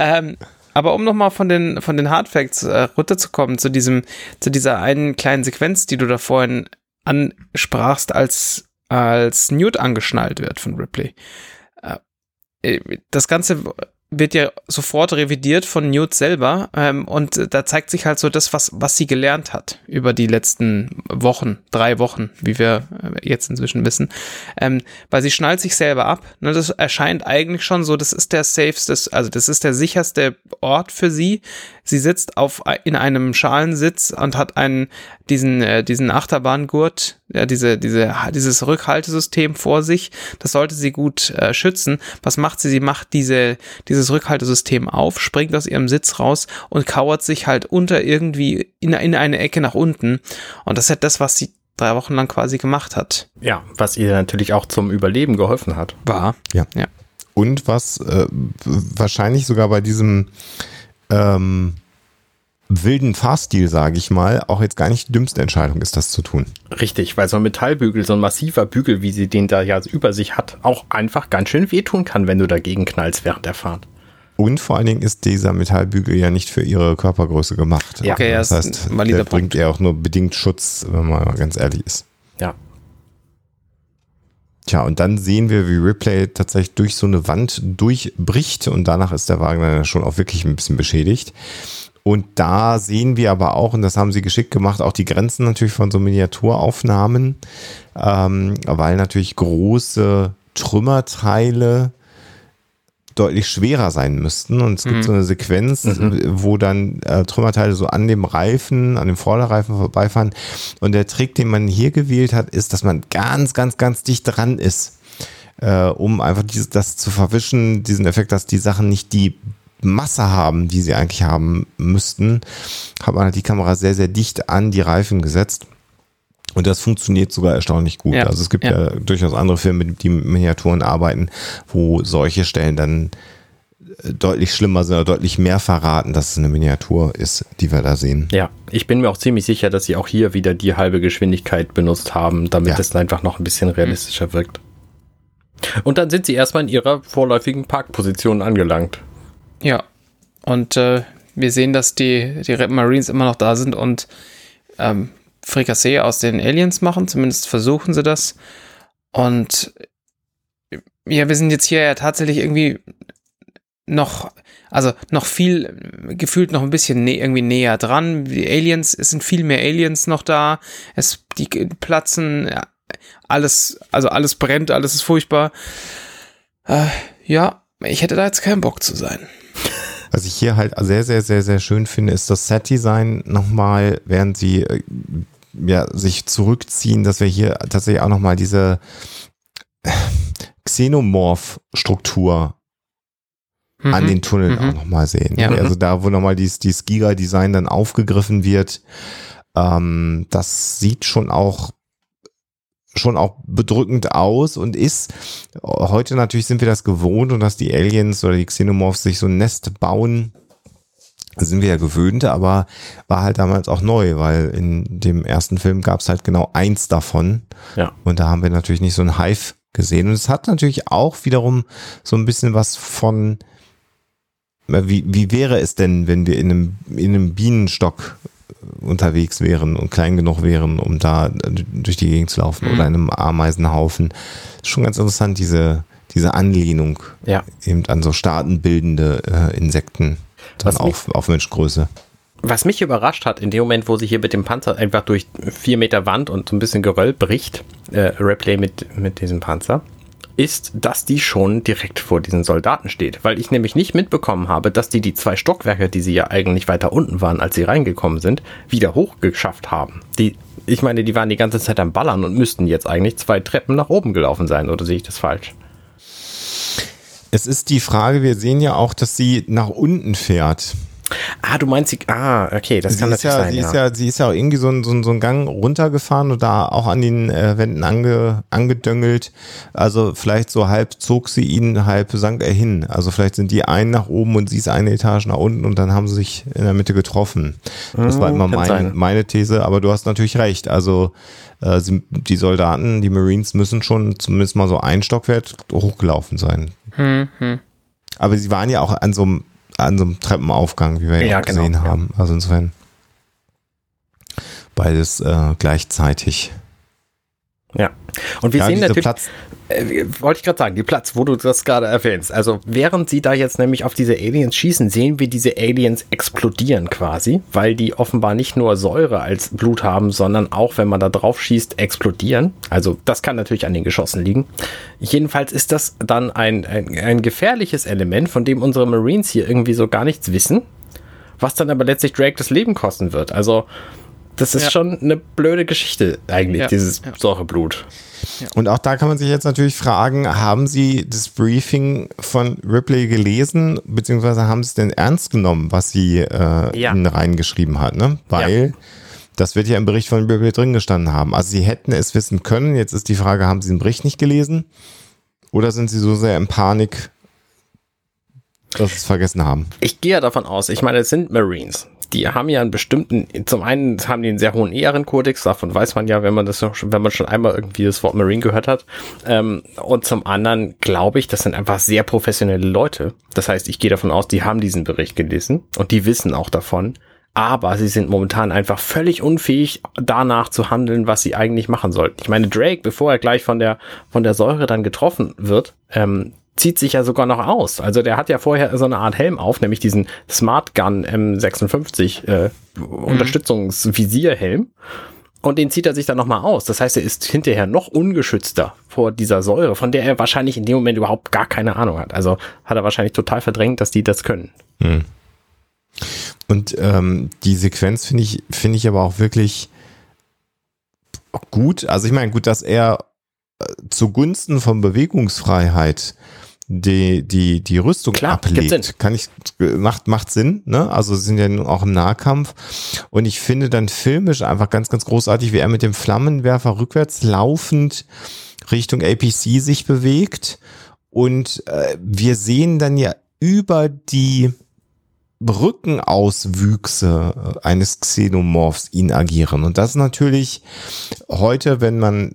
Ähm, aber um nochmal von den, von den Hard Facts äh, runterzukommen, zu diesem, zu dieser einen kleinen Sequenz, die du da vorhin ansprachst, als, als Newt angeschnallt wird von Ripley. Äh, das Ganze wird ja sofort revidiert von Newt selber ähm, und äh, da zeigt sich halt so das, was, was sie gelernt hat über die letzten Wochen, drei Wochen, wie wir äh, jetzt inzwischen wissen. Ähm, weil sie schnallt sich selber ab. Ne, das erscheint eigentlich schon so, das ist der safeste, also das ist der sicherste Ort für sie. Sie sitzt auf in einem Schalensitz und hat einen diesen äh, diesen Achterbahngurt, ja diese diese dieses Rückhaltesystem vor sich. Das sollte sie gut äh, schützen. Was macht sie? Sie macht diese dieses Rückhaltesystem auf, springt aus ihrem Sitz raus und kauert sich halt unter irgendwie in, in eine Ecke nach unten. Und das ist halt das, was sie drei Wochen lang quasi gemacht hat. Ja, was ihr natürlich auch zum Überleben geholfen hat. War. Ja. Ja. Und was äh, wahrscheinlich sogar bei diesem ähm, wilden Fahrstil, sage ich mal, auch jetzt gar nicht die dümmste Entscheidung ist, das zu tun. Richtig, weil so ein Metallbügel, so ein massiver Bügel, wie sie den da ja über sich hat, auch einfach ganz schön wehtun kann, wenn du dagegen knallst während der Fahrt. Und vor allen Dingen ist dieser Metallbügel ja nicht für ihre Körpergröße gemacht. Ja. Okay, das heißt, der bringt Punkt. ja auch nur bedingt Schutz, wenn man mal ganz ehrlich ist. Ja. Tja, und dann sehen wir, wie Ripley tatsächlich durch so eine Wand durchbricht und danach ist der Wagen dann schon auch wirklich ein bisschen beschädigt. Und da sehen wir aber auch, und das haben sie geschickt gemacht, auch die Grenzen natürlich von so Miniaturaufnahmen, ähm, weil natürlich große Trümmerteile deutlich schwerer sein müssten. Und es gibt Mhm. so eine Sequenz, Mhm. wo dann äh, Trümmerteile so an dem Reifen, an dem Vorderreifen vorbeifahren. Und der Trick, den man hier gewählt hat, ist, dass man ganz, ganz, ganz dicht dran ist, äh, um einfach dieses, das zu verwischen, diesen Effekt, dass die Sachen nicht die Masse haben, die sie eigentlich haben müssten, hat man halt die Kamera sehr, sehr dicht an die Reifen gesetzt. Und das funktioniert sogar erstaunlich gut. Ja, also es gibt ja. ja. durchaus andere Filme, die mit Miniaturen arbeiten, wo solche Stellen dann äh, deutlich schlimmer sind oder deutlich mehr verraten, dass es eine Miniatur ist, die wir da sehen. Ja, ich bin mir auch ziemlich sicher, dass sie auch hier wieder die halbe Geschwindigkeit benutzt haben, damit Ja. es einfach noch ein bisschen realistischer wirkt. Und dann sind sie erstmal in ihrer vorläufigen Parkposition angelangt. Ja. Und äh, wir sehen, dass die, die Red Marines immer noch da sind und ähm, Frikassee aus den Aliens machen. Zumindest versuchen sie das. Und ja, wir sind jetzt hier ja tatsächlich irgendwie noch, also noch viel, gefühlt noch ein bisschen nä irgendwie näher dran. Die Aliens, es sind viel mehr Aliens noch da. Es, die platzen, ja, alles, also alles brennt, alles ist furchtbar. Äh, ja, ich hätte da jetzt keinen Bock zu sein. Was ich hier halt sehr, sehr, sehr, sehr schön finde, ist das Set-Design nochmal, während sie äh, ja, sich zurückziehen, dass wir hier tatsächlich auch nochmal diese äh, Xenomorph-Struktur an den Tunneln Mhm. auch nochmal sehen. Ja. Also da, wo nochmal dieses, dieses Giga-Design dann aufgegriffen wird, ähm, das sieht schon auch schon auch bedrückend aus und ist heute natürlich sind wir das gewohnt und dass die Aliens oder die Xenomorphs sich so ein Nest bauen, sind wir ja gewöhnt, aber war halt damals auch neu, weil in dem ersten Film gab es halt genau eins davon Ja. und da haben wir natürlich nicht so ein Hive gesehen und es hat natürlich auch wiederum so ein bisschen was von wie, wie wäre es denn, wenn wir in einem, in einem Bienenstock unterwegs wären und klein genug wären, um da durch die Gegend zu laufen Mhm. oder in einem Ameisenhaufen. Ist schon ganz interessant, diese, diese Anlehnung Ja. eben an so staatenbildende äh, Insekten dann Was mich- auf, auf Menschgröße. Was mich überrascht hat, in dem Moment, wo sie hier mit dem Panzer einfach durch vier Meter Wand und so ein bisschen Geröll bricht, äh, Replay mit, mit diesem Panzer, ist, dass die schon direkt vor diesen Soldaten steht. Weil ich nämlich nicht mitbekommen habe, dass die die zwei Stockwerke, die sie ja eigentlich weiter unten waren, als sie reingekommen sind, wieder hochgeschafft haben. Die, ich meine, die waren die ganze Zeit am Ballern und müssten jetzt eigentlich zwei Treppen nach oben gelaufen sein, oder sehe ich das falsch? Es ist die Frage, wir sehen ja auch, dass sie nach unten fährt. Ah, du meinst sie. Ah, okay, das sie kann ist natürlich ja, sein. sie ja. ist ja, sie ist ja auch irgendwie so, ein- so, so einen Gang runtergefahren und da auch an den äh, Wänden ange, angedöngelt. Also vielleicht so halb zog sie ihn, halb sank er hin. Also vielleicht sind die einen nach oben und sie ist eine Etage nach unten und dann haben sie sich in der Mitte getroffen. Das war Mhm, immer mein, meine These, aber du hast natürlich recht. Also äh, sie, die Soldaten, die Marines müssen schon zumindest mal so ein Stockwerk hochgelaufen sein. Hm, hm. Aber sie waren ja auch an so einem, an so einem Treppenaufgang, wie wir ja, auch gesehen genau, haben. Also insofern beides äh, gleichzeitig. Ja. Und wir ja, sehen natürlich. Platz, Äh, wollte ich gerade sagen, die Platz, wo du das gerade erwähnst. Also während sie da jetzt nämlich auf diese Aliens schießen, sehen wir diese Aliens explodieren quasi, weil die offenbar nicht nur Säure als Blut haben, sondern auch, wenn man da drauf schießt, explodieren. Also das kann natürlich an den Geschossen liegen. Jedenfalls ist das dann ein, ein, ein gefährliches Element, von dem unsere Marines hier irgendwie so gar nichts wissen, was dann aber letztlich Drake das Leben kosten wird. Also das ist Ja. schon eine blöde Geschichte eigentlich, Ja, dieses ja. Säureblut. und auch da kann man sich jetzt natürlich fragen, haben Sie das Briefing von Ripley gelesen, beziehungsweise haben Sie es denn ernst genommen, was sie äh, Ja. Reingeschrieben hat, ne? Weil das wird ja im Bericht von Ripley drin gestanden haben. Also Sie hätten es wissen können. Jetzt ist die Frage, haben Sie den Bericht nicht gelesen? Oder sind Sie so sehr in Panik, dass Sie es vergessen haben? Ich gehe ja davon aus, ich meine, es sind Marines. Die haben ja einen bestimmten, zum einen haben die einen sehr hohen Ehrenkodex, davon weiß man ja, wenn man das schon- wenn man schon einmal irgendwie das Wort Marine gehört hat. Ähm, und zum anderen glaube ich, das sind einfach sehr professionelle Leute. Das heißt, ich gehe davon aus, die haben diesen Bericht gelesen und die wissen auch davon. Aber sie sind momentan einfach völlig unfähig, danach zu handeln, was sie eigentlich machen sollten. Ich meine, Drake, bevor er gleich von der, von der Säure dann getroffen wird, ähm, zieht sich ja sogar noch aus. Also der hat ja vorher so eine Art Helm auf, nämlich diesen Smart Gun M56 äh, Unterstützungsvisierhelm. Und den zieht er sich dann nochmal aus. Das heißt, er ist hinterher noch ungeschützter vor dieser Säure, von der er wahrscheinlich in dem Moment überhaupt gar keine Ahnung hat. Also hat er wahrscheinlich total verdrängt, dass die das können. Und ähm, die Sequenz finde ich, finde ich aber auch wirklich gut. Also ich meine, gut, dass er äh, zugunsten von Bewegungsfreiheit die, die, die Rüstung Klar, ablegt, kann ich, macht, macht Sinn, ne? Also sind ja nun auch im Nahkampf. Und ich finde dann filmisch einfach ganz, ganz großartig, wie er mit dem Flammenwerfer rückwärts laufend Richtung APC sich bewegt. Und äh, wir sehen dann ja über die Rückenauswüchse äh, eines Xenomorphs ihn agieren. Und das ist natürlich heute, wenn man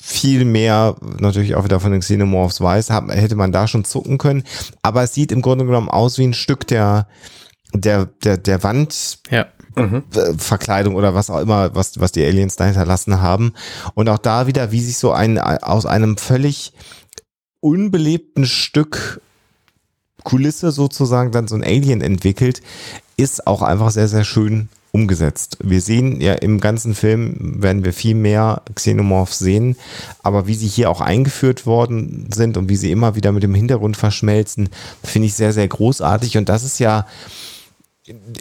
viel mehr natürlich auch wieder von den Xenomorphs weiß, hat, hätte man da schon zucken können. Aber es sieht im Grunde genommen aus wie ein Stück der, der, der, der Wand, Ja. Mhm. äh, Verkleidung oder was auch immer, was, was die Aliens da hinterlassen haben. Und auch da wieder, wie sich so ein, aus einem völlig unbelebten Stück Kulisse sozusagen dann so ein Alien entwickelt, ist auch einfach sehr, sehr schön umgesetzt. Wir sehen ja im ganzen Film, werden wir viel mehr Xenomorphs sehen, aber wie sie hier auch eingeführt worden sind und wie sie immer wieder mit dem Hintergrund verschmelzen, finde ich sehr, sehr großartig. Und das ist ja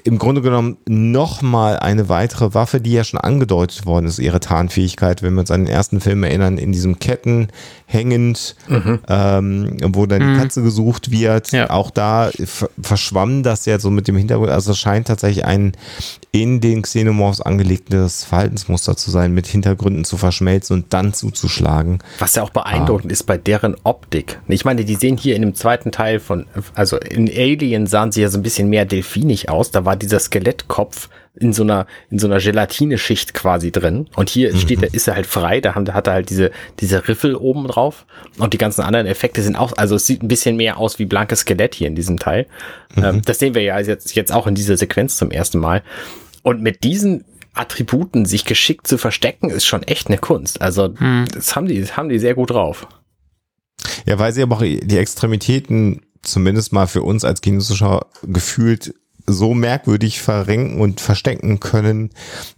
im Grunde genommen nochmal eine weitere Waffe, die ja schon angedeutet worden ist, ihre Tarnfähigkeit, wenn wir uns an den ersten Film erinnern, in diesem Ketten hängend, ähm, wo dann die Katze gesucht wird. Ja. Auch da ver- verschwamm das ja so mit dem Hintergrund. Also es scheint tatsächlich ein in den Xenomorphs angelegtes Verhaltensmuster zu sein, mit Hintergründen zu verschmelzen und dann zuzuschlagen. Was ja auch beeindruckend ist bei deren Optik. Ich meine, die sehen hier in dem zweiten Teil von, also in Alien sahen sie ja so ein bisschen mehr delfinig aus. Da war dieser Skelettkopf in so einer, in so einer Gelatineschicht quasi drin. Und hier steht er, ist er halt frei, da haben, da hat er halt diese, diese Riffel oben drauf. Und die ganzen anderen Effekte sind auch, also es sieht ein bisschen mehr aus wie blankes Skelett hier in diesem Teil. Ähm, das sehen wir ja jetzt, jetzt auch in dieser Sequenz zum ersten Mal. Und mit diesen Attributen sich geschickt zu verstecken, ist schon echt eine Kunst. Also, das haben die, das haben die sehr gut drauf. Ja, weil sie aber auch die Extremitäten zumindest mal für uns als Kinozuschauer gefühlt so merkwürdig verrenken und verstecken können,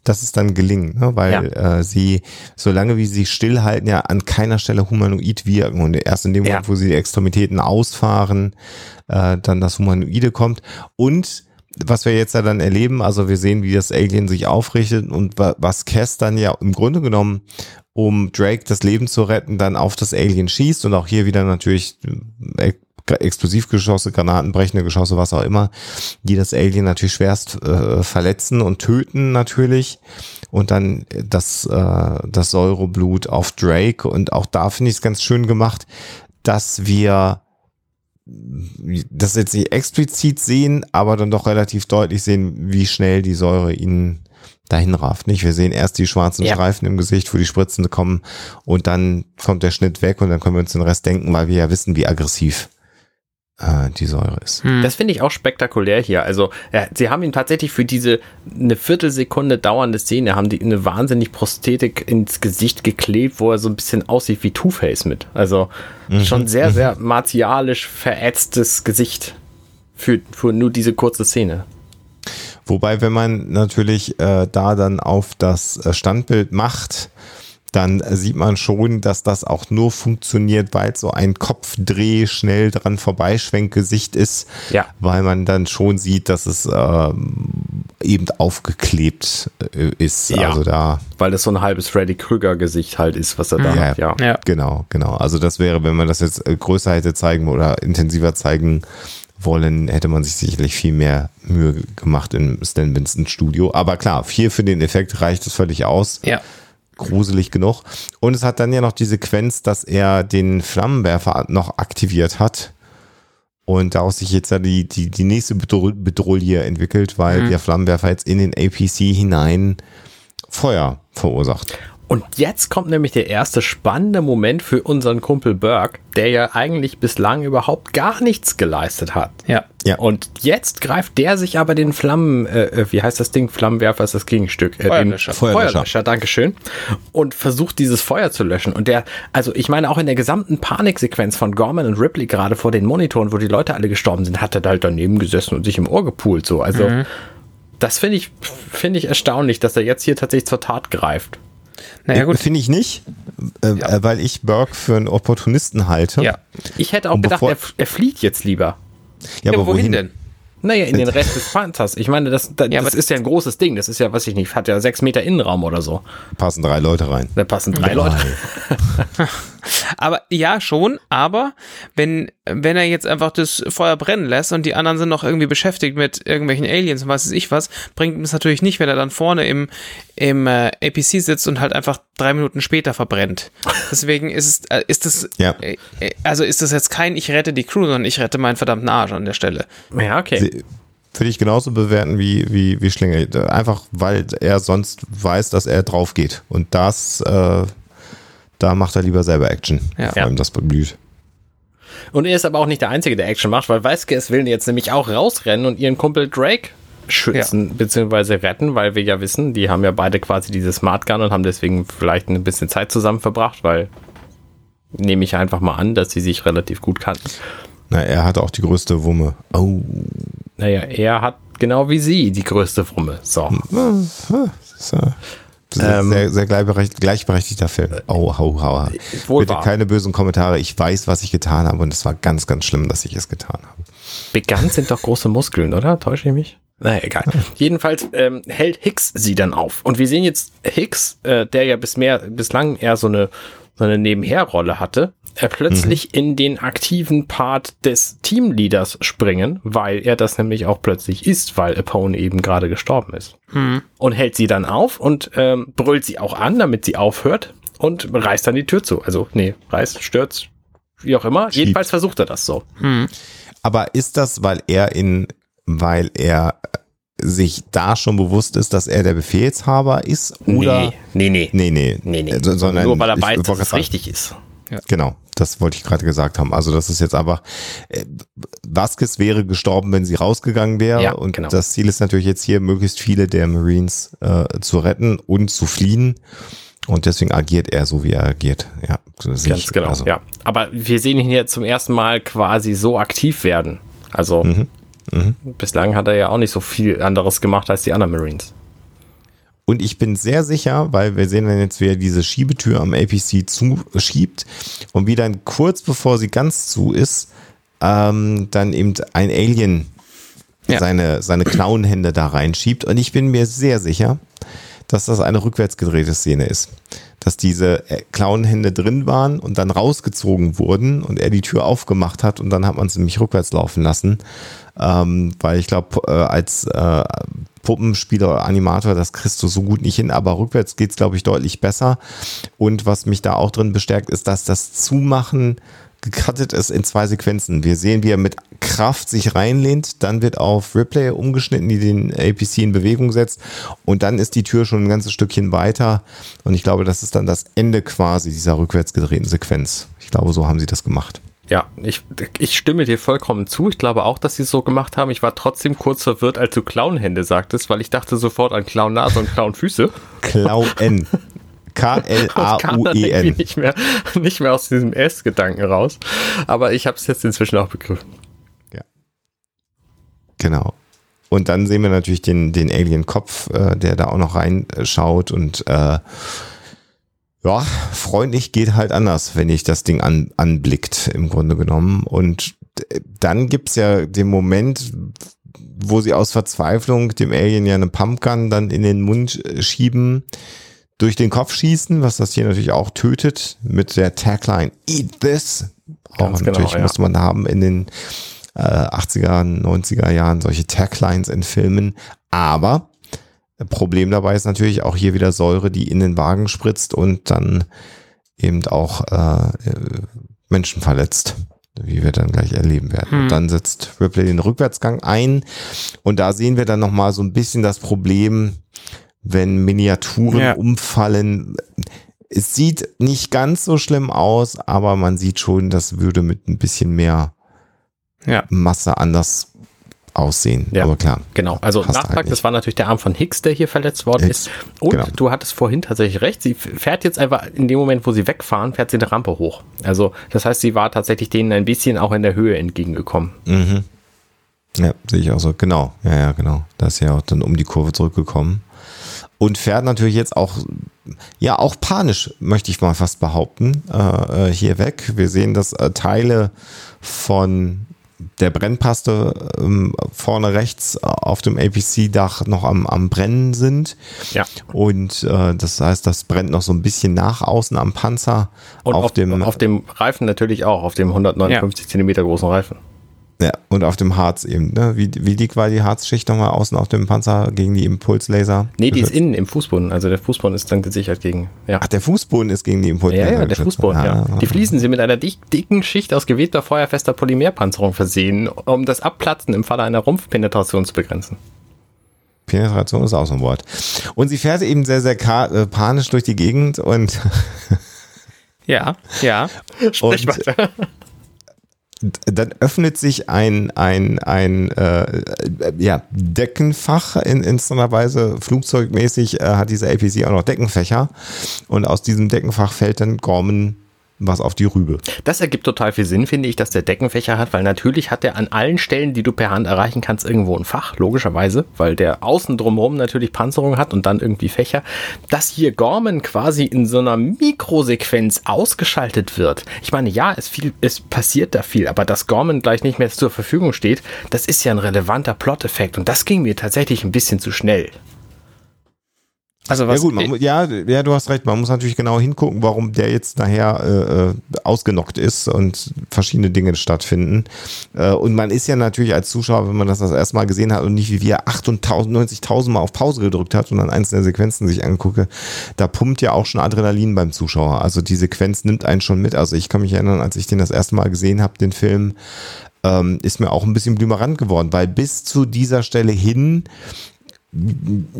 dass es dann gelingt, ne? weil äh, sie, solange wie sie stillhalten, ja an keiner Stelle humanoid wirken und erst in dem Ja. Moment, wo sie die Extremitäten ausfahren, äh, dann das Humanoide kommt und was wir jetzt ja dann erleben, also wir sehen, wie das Alien sich aufrichtet und wa was Cass dann ja im Grunde genommen, um Drake das Leben zu retten, dann auf das Alien schießt und auch hier wieder natürlich äh, Explosivgeschosse, granatenbrechende Geschosse, was auch immer, die das Alien natürlich schwerst äh, verletzen und töten natürlich. Und dann das, äh, das Säureblut auf Drake. Und auch da finde ich es ganz schön gemacht, dass wir das jetzt nicht explizit sehen, aber dann doch relativ deutlich sehen, wie schnell die Säure ihn dahin rafft. Nicht? Wir sehen erst die schwarzen Ja. Streifen im Gesicht, wo die Spritzen kommen und dann kommt der Schnitt weg und dann können wir uns den Rest denken, weil wir ja wissen, wie aggressiv äh, die Säure ist. Hm. Das finde ich auch spektakulär hier. Also, ja, sie haben ihm tatsächlich für diese eine Viertelsekunde dauernde Szene, haben die eine wahnsinnig Prosthetik ins Gesicht geklebt, wo er so ein bisschen aussieht wie Two-Face mit. Also, schon sehr, sehr martialisch verätztes Gesicht für, für nur diese kurze Szene. Wobei, wenn man natürlich äh, da dann auf das äh, Standbild macht, dann sieht man schon, dass das auch nur funktioniert, weil so ein Kopfdreh schnell dran vorbeischwenkgesicht ist, Ja. weil man dann schon sieht, dass es ähm, eben aufgeklebt äh, ist. Ja. Also da Weil das so ein halbes Freddy Krüger-Gesicht halt ist, was er da Ja. hat. Ja. Ja. Genau, genau. Also das wäre, wenn man das jetzt äh, größer hätte zeigen oder intensiver zeigen wollen, hätte man sich sicherlich viel mehr Mühe gemacht im Stan Winston Studio. Aber klar, hier für den Effekt reicht es völlig aus. Ja. Gruselig genug. Und es hat dann ja noch die Sequenz, dass er den Flammenwerfer noch aktiviert hat. Und daraus sich jetzt die, die, die nächste Bedroh- Bedrohlie entwickelt, weil der Flammenwerfer jetzt in den APC hinein Feuer verursacht. Und jetzt kommt nämlich der erste spannende Moment für unseren Kumpel Burke, der ja eigentlich bislang überhaupt gar nichts geleistet hat. Ja. Ja. Und jetzt greift der sich aber den Flammen, äh, äh, wie heißt das Ding? Flammenwerfer ist das Gegenstück. Äh, Feuerlöscher. Den Feuerlöscher. Feuerlöscher, Dankeschön. Und versucht dieses Feuer zu löschen. Und der, also ich meine auch in der gesamten Paniksequenz von Gorman und Ripley gerade vor den Monitoren, wo die Leute alle gestorben sind, hat er da halt daneben gesessen und sich im Ohr gepult. So, also das finde ich, finde ich erstaunlich, dass er jetzt hier tatsächlich zur Tat greift. Naja, gut. Finde ich nicht, äh, äh, weil ich Burke für einen Opportunisten halte. Ja. Ich hätte auch Und gedacht, er, er flieht jetzt lieber. ja, Ja, aber wohin denn? Naja, in den Rest des Panzers. Ich meine, das, das, Ja, das ist ja ein großes Ding. Das ist ja, weiß ich nicht, hat ja sechs Meter Innenraum oder so. Passen drei Leute rein. Da passen drei Leute. Aber ja, schon, aber wenn, wenn er jetzt einfach das Feuer brennen lässt und die anderen sind noch irgendwie beschäftigt mit irgendwelchen Aliens und was weiß ich was, bringt es natürlich nicht, wenn er dann vorne im, im äh, APC sitzt und halt einfach drei Minuten später verbrennt. Deswegen ist es, äh, ist das, Ja. äh, äh, also ist das jetzt kein Ich rette die Crew, sondern ich rette meinen verdammten Arsch an der Stelle. Ja, okay. Sie- Würde ich genauso bewerten wie, wie, wie Schlinge. Einfach, weil er sonst weiß, dass er drauf geht. Und das, äh, da macht er lieber selber Action. Ja. Vor allem das blüht. Und er ist aber auch nicht der Einzige, der Action macht, weil Vasquez will jetzt nämlich auch rausrennen und ihren Kumpel Drake schützen bzw. retten, weil wir ja wissen, die haben ja beide quasi diese Smart Gun und haben deswegen vielleicht ein bisschen Zeit zusammen verbracht, weil nehme ich einfach mal an, dass sie sich relativ gut kannten. Na, er hat auch die größte Wumme. Oh. Naja, er hat genau wie sie die größte Wumme. So. Äh, Ähm. sehr, sehr gleichberechtigt, gleichberechtigter Film. Oh, hau, hau. Wohl Bitte wahr. keine bösen Kommentare. Ich weiß, was ich getan habe und es war ganz, ganz schlimm, dass ich es getan habe. Begann sind doch große Muskeln, oder? Täusche ich mich? Naja, egal. Jedenfalls ähm, hält Hicks sie dann auf. Und wir sehen jetzt Hicks, äh, der ja bis mehr, bislang eher so eine, so eine Nebenherrolle hatte, äh, plötzlich in den aktiven Part des Teamleaders springen, weil er das nämlich auch plötzlich ist, weil Apone eben gerade gestorben ist. Und hält sie dann auf und ähm, brüllt sie auch an, damit sie aufhört und reißt dann die Tür zu. Also, nee, reißt, stürzt, wie auch immer. Jedenfalls versucht er das so. Aber ist das, weil er in, weil er sich da schon bewusst ist, dass er der Befehlshaber ist oder nee, nee, nee, nee, nee, nee. Sondern Nur weil er weiß, dass es richtig ist. Genau, das wollte ich gerade gesagt haben. Also das ist jetzt einfach, äh, Vasquez wäre gestorben, wenn sie rausgegangen wäre. Ja, und genau. das Ziel ist natürlich jetzt hier, möglichst viele der Marines äh, zu retten und zu fliehen. Und deswegen agiert er so, wie er agiert. Ja, Ganz ich. genau, Also, ja. Aber wir sehen ihn hier zum ersten Mal quasi so aktiv werden. Also Mhm. Bislang hat er ja auch nicht so viel anderes gemacht als die anderen Marines. Und ich bin sehr sicher, weil wir sehen dann jetzt, wie er diese Schiebetür am APC zuschiebt und wie dann kurz bevor sie ganz zu ist, ähm, dann eben ein Alien Ja. seine, seine Klauenhände da reinschiebt. Und ich bin mir sehr sicher, dass das eine rückwärts gedrehte Szene ist. Dass diese äh, Klauenhände drin waren und dann rausgezogen wurden und er die Tür aufgemacht hat und dann hat man es nämlich rückwärts laufen lassen. Ähm, weil ich glaube, äh, als äh, Puppenspieler oder Animator, das kriegst du so gut nicht hin, aber rückwärts geht's glaube ich, deutlich besser. Und was mich da auch drin bestärkt, ist, dass das Zumachen gecuttet ist in zwei Sequenzen. Wir sehen, wie er mit Kraft sich reinlehnt, dann wird auf Ripley umgeschnitten, die den APC in Bewegung setzt und dann ist die Tür schon ein ganzes Stückchen weiter und ich glaube, das ist dann das Ende quasi dieser rückwärts gedrehten Sequenz. Ich glaube, so haben sie das gemacht. Ja, ich, ich stimme dir vollkommen zu. Ich glaube auch, dass sie es so gemacht haben. Ich war trotzdem kurz verwirrt, als du Clownhände sagtest, weil ich dachte sofort an Clownnase und Clownfüße. Irgendwie K-L-A-U-E-N. nicht mehr, nicht mehr aus diesem S-Gedanken raus. Aber ich habe es jetzt inzwischen auch begriffen. Genau. Und dann sehen wir natürlich den, den Alien-Kopf, äh, der da auch noch reinschaut und äh, ja, freundlich geht halt anders, wenn ich das Ding an, anblickt, im Grunde genommen. Und äh, dann gibt's ja den Moment, wo sie aus Verzweiflung dem Alien ja eine Pumpgun dann in den Mund äh, schieben, durch den Kopf schießen, was das hier natürlich auch tötet, mit der Tagline Eat this. Auch Ganz genau, natürlich ja. musste man haben in den äh, 80er, 90er Jahren solche Taglines in Filmen. Aber Problem dabei ist natürlich auch hier wieder Säure, die in den Wagen spritzt und dann eben auch äh, äh, Menschen verletzt, wie wir dann gleich erleben werden. Hm. Und dann setzt Ripley den Rückwärtsgang ein und da sehen wir dann nochmal so ein bisschen das Problem, wenn Miniaturen Ja. umfallen. Es sieht nicht ganz so schlimm aus, aber man sieht schon, das würde mit ein bisschen mehr Ja. Masse anders aussehen. Ja. Aber klar. Genau, also Nachtrag, halt nicht. das war natürlich der Arm von Hicks, der hier verletzt worden Hicks, ist. Und genau. du hattest vorhin tatsächlich recht, sie fährt jetzt einfach in dem Moment, wo sie wegfahren, fährt sie eine Rampe hoch. Also das heißt, sie war tatsächlich denen ein bisschen auch in der Höhe entgegengekommen. Mhm. Ja, sehe ich auch so. Genau. Ja, ja, genau. Da ist ja auch dann um die Kurve zurückgekommen. Und fährt natürlich jetzt auch, ja, auch panisch, möchte ich mal fast behaupten, äh, äh, hier weg. Wir sehen, dass äh, Teile von der Brennpaste ähm, vorne rechts auf dem APC-Dach noch am, am Brennen sind. Ja. Und äh, das heißt, das brennt noch so ein bisschen nach außen am Panzer. Und auf, dem, auf dem Reifen natürlich auch, auf dem 159 Zentimeter großen Reifen. Ja, und auf dem Harz eben. Ne? Wie, wie dick war die Harzschicht nochmal außen auf dem Panzer gegen die Impulslaser? Nee, die ist innen im Fußboden. Also der Fußboden ist dann gesichert gegen. Ja. Ach, der Fußboden ist gegen die Impulslaser Ja, ja, der. Fußboden, ja. Ah, Die Fliesen sind mit einer dick, dicken Schicht aus gewebter, feuerfester Polymerpanzerung versehen, um das Abplatzen im Falle einer Rumpfpenetration zu begrenzen. Penetration ist auch so ein Wort. Und sie fährt eben sehr, sehr äh, panisch durch die Gegend und, Ja, ja. Sprich Und- weiter. Dann öffnet sich ein, ein, ein äh, ja, Deckenfach in, in so einer Weise. Flugzeugmäßig äh, hat diese APC auch noch Deckenfächer. Und aus diesem Deckenfach fällt dann Gorman was auf die Rübe. Das ergibt total viel Sinn, finde ich, dass der Deckenfächer hat, weil natürlich hat er an allen Stellen, die du per Hand erreichen kannst, irgendwo ein Fach, logischerweise, weil der außen drumherum natürlich Panzerung hat und dann irgendwie Fächer. Dass hier Gorman quasi in so einer Mikrosequenz ausgeschaltet wird. Ich meine, ja, es, viel, es passiert da viel, aber dass Gorman gleich nicht mehr zur Verfügung steht, das ist ja ein relevanter Plot-Effekt und das ging mir tatsächlich ein bisschen zu schnell. Also was ja gut, man, ja, ja, du hast recht. Man muss natürlich genau hingucken, warum der jetzt nachher äh, äh, ausgenockt ist und verschiedene Dinge stattfinden. Äh, und man ist ja natürlich als Zuschauer, wenn man das das erste Mal gesehen hat und nicht wie wir 98.000 90.000 Mal auf Pause gedrückt hat und dann einzelne Sequenzen sich angucke, da pumpt ja auch schon Adrenalin beim Zuschauer. Also die Sequenz nimmt einen schon mit. Also ich kann mich erinnern, als ich den das erste Mal gesehen habe, den Film, ähm, ist mir auch ein bisschen blümerant geworden, weil bis zu dieser Stelle hin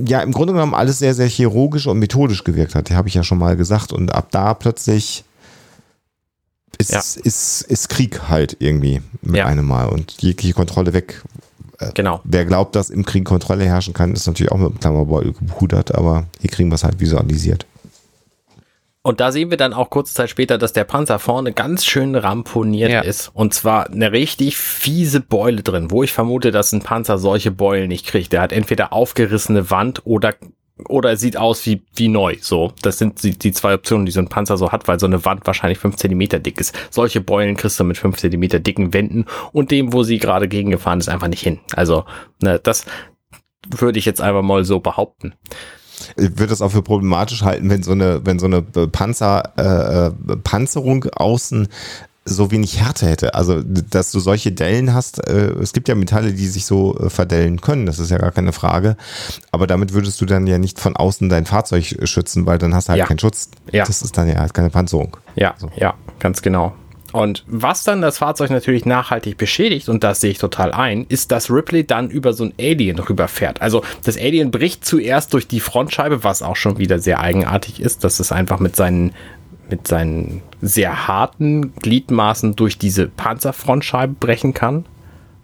ja im Grunde genommen alles sehr, sehr chirurgisch und methodisch gewirkt hat. Die habe ich ja schon mal gesagt. Und ab da plötzlich ist, Ja. ist, ist Krieg halt irgendwie mit Ja. einem Mal und jegliche Kontrolle weg. Genau. Wer glaubt, dass im Krieg Kontrolle herrschen kann, ist natürlich auch mit dem Klammerbeutel gepudert, aber hier kriegen wir es halt visualisiert. Und da sehen wir dann auch kurze Zeit später, dass der Panzer vorne ganz schön ramponiert Ja. ist. Und zwar eine richtig fiese Beule drin, wo ich vermute, dass ein Panzer solche Beulen nicht kriegt. Der hat entweder aufgerissene Wand oder oder er sieht aus wie, wie neu. So, das sind die, die zwei Optionen, die so ein Panzer so hat, weil so eine Wand wahrscheinlich fünf Zentimeter dick ist. Solche Beulen kriegst du mit fünf Zentimeter dicken Wänden und dem, wo sie gerade gegengefahren ist, einfach nicht hin. Also, ne, das würde ich jetzt einfach mal so behaupten. Ich würde das auch für problematisch halten, wenn so eine, wenn so eine Panzer, äh, äh, Panzerung außen so wenig Härte hätte. Also, dass du solche Dellen hast, äh, es gibt ja Metalle, die sich so äh, verdellen können, das ist ja gar keine Frage. Aber damit würdest du dann ja nicht von außen dein Fahrzeug schützen, weil dann hast du halt Ja. keinen Schutz. Ja. Das ist dann ja halt keine Panzerung. Ja, So. ja, ganz genau. Und was dann das Fahrzeug natürlich nachhaltig beschädigt, und das sehe ich total ein, ist, dass Ripley dann über so ein Alien rüberfährt. Also das Alien bricht zuerst durch die Frontscheibe, was auch schon wieder sehr eigenartig ist, dass es einfach mit seinen, mit seinen sehr harten Gliedmaßen durch diese Panzerfrontscheibe brechen kann.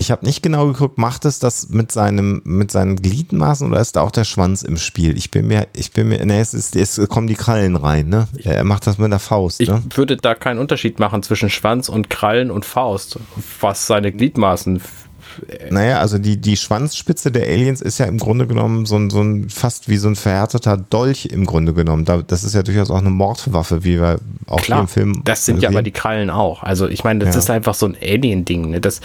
Ich habe nicht genau geguckt, macht es das mit seinem mit seinen Gliedmaßen oder ist da auch der Schwanz im Spiel? Ich bin mir ich bin mir ne, es ist es kommen die Krallen rein, ne? Er macht das mit der Faust, Ich ne? würde da keinen Unterschied machen zwischen Schwanz und Krallen und Faust, was seine Gliedmaßen Naja, also die, die Schwanzspitze der Aliens ist ja im Grunde genommen so ein, so ein fast wie so ein verhärteter Dolch im Grunde genommen. Da, das ist ja durchaus auch eine Mordwaffe, wie wir auch hier Klar, im Film das sind ja sehen. aber die Krallen auch. Also ich meine, das Ja. ist einfach so ein Alien-Ding. Ne? Das,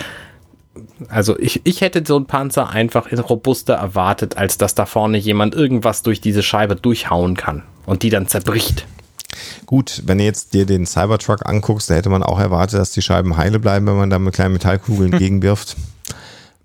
also ich, ich hätte so einen Panzer einfach in robuster erwartet, als dass da vorne jemand irgendwas durch diese Scheibe durchhauen kann und die dann zerbricht. Gut, wenn du jetzt dir den Cybertruck anguckst, da hätte man auch erwartet, dass die Scheiben heile bleiben, wenn man da mit kleinen Metallkugeln gegenwirft.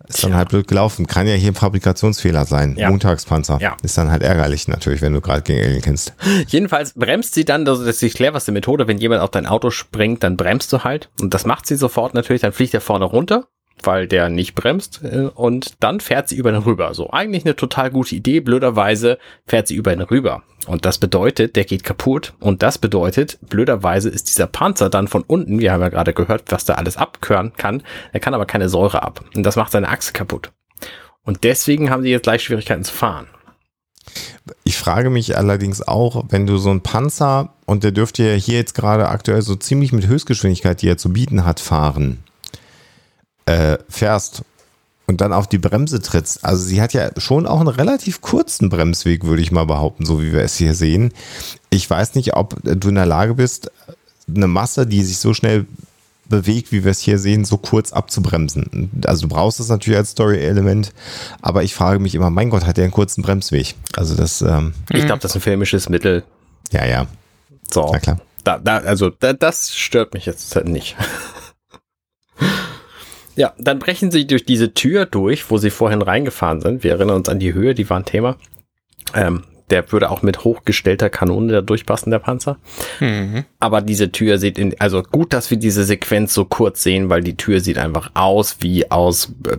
Ist dann halt blöd gelaufen. Kann ja hier ein Fabrikationsfehler sein. Ja. Montagspanzer. Ja. Ist dann halt ärgerlich natürlich, wenn du gerade gegen Alien kennst. Jedenfalls bremst sie dann, das ist die cleverste Methode, wenn jemand auf dein Auto springt, dann bremst du halt. Und das macht sie sofort natürlich, dann fliegt er vorne runter, weil der nicht bremst. äh, Und dann fährt sie über ihn rüber. So, eigentlich eine total gute Idee. Blöderweise fährt sie über ihn rüber. Und das bedeutet, der geht kaputt. Und das bedeutet, blöderweise ist dieser Panzer dann von unten, wir haben ja gerade gehört, was da alles abkören kann. Er kann aber keine Säure ab. Und das macht seine Achse kaputt. Und deswegen haben sie jetzt gleich Schwierigkeiten zu fahren. Ich frage mich allerdings auch, wenn du so einen Panzer, und der dürfte ja hier jetzt gerade aktuell so ziemlich mit Höchstgeschwindigkeit, die er zu bieten hat, fahren, äh, fährst und dann auf die Bremse trittst. Also sie hat ja schon auch einen relativ kurzen Bremsweg, würde ich mal behaupten, so wie wir es hier sehen. Ich weiß nicht, ob du in der Lage bist, eine Masse, die sich so schnell bewegt, wie wir es hier sehen, so kurz abzubremsen. Also du brauchst es natürlich als Story-Element, aber ich frage mich immer, mein Gott, hat der einen kurzen Bremsweg? Also das, ähm, Ich glaube, das ist ein filmisches Mittel. ja, ja, So. na klar. Da, da, also da, das stört mich jetzt nicht. Ja, dann brechen sie durch diese Tür durch, wo sie vorhin reingefahren sind. Wir erinnern uns an die Höhe, die war ein Thema. Ähm, der würde auch mit hochgestellter Kanone da durchpassen, der Panzer. Mhm. Aber diese Tür sieht in, also gut, dass wir diese Sequenz so kurz sehen, weil die Tür sieht einfach aus wie aus äh,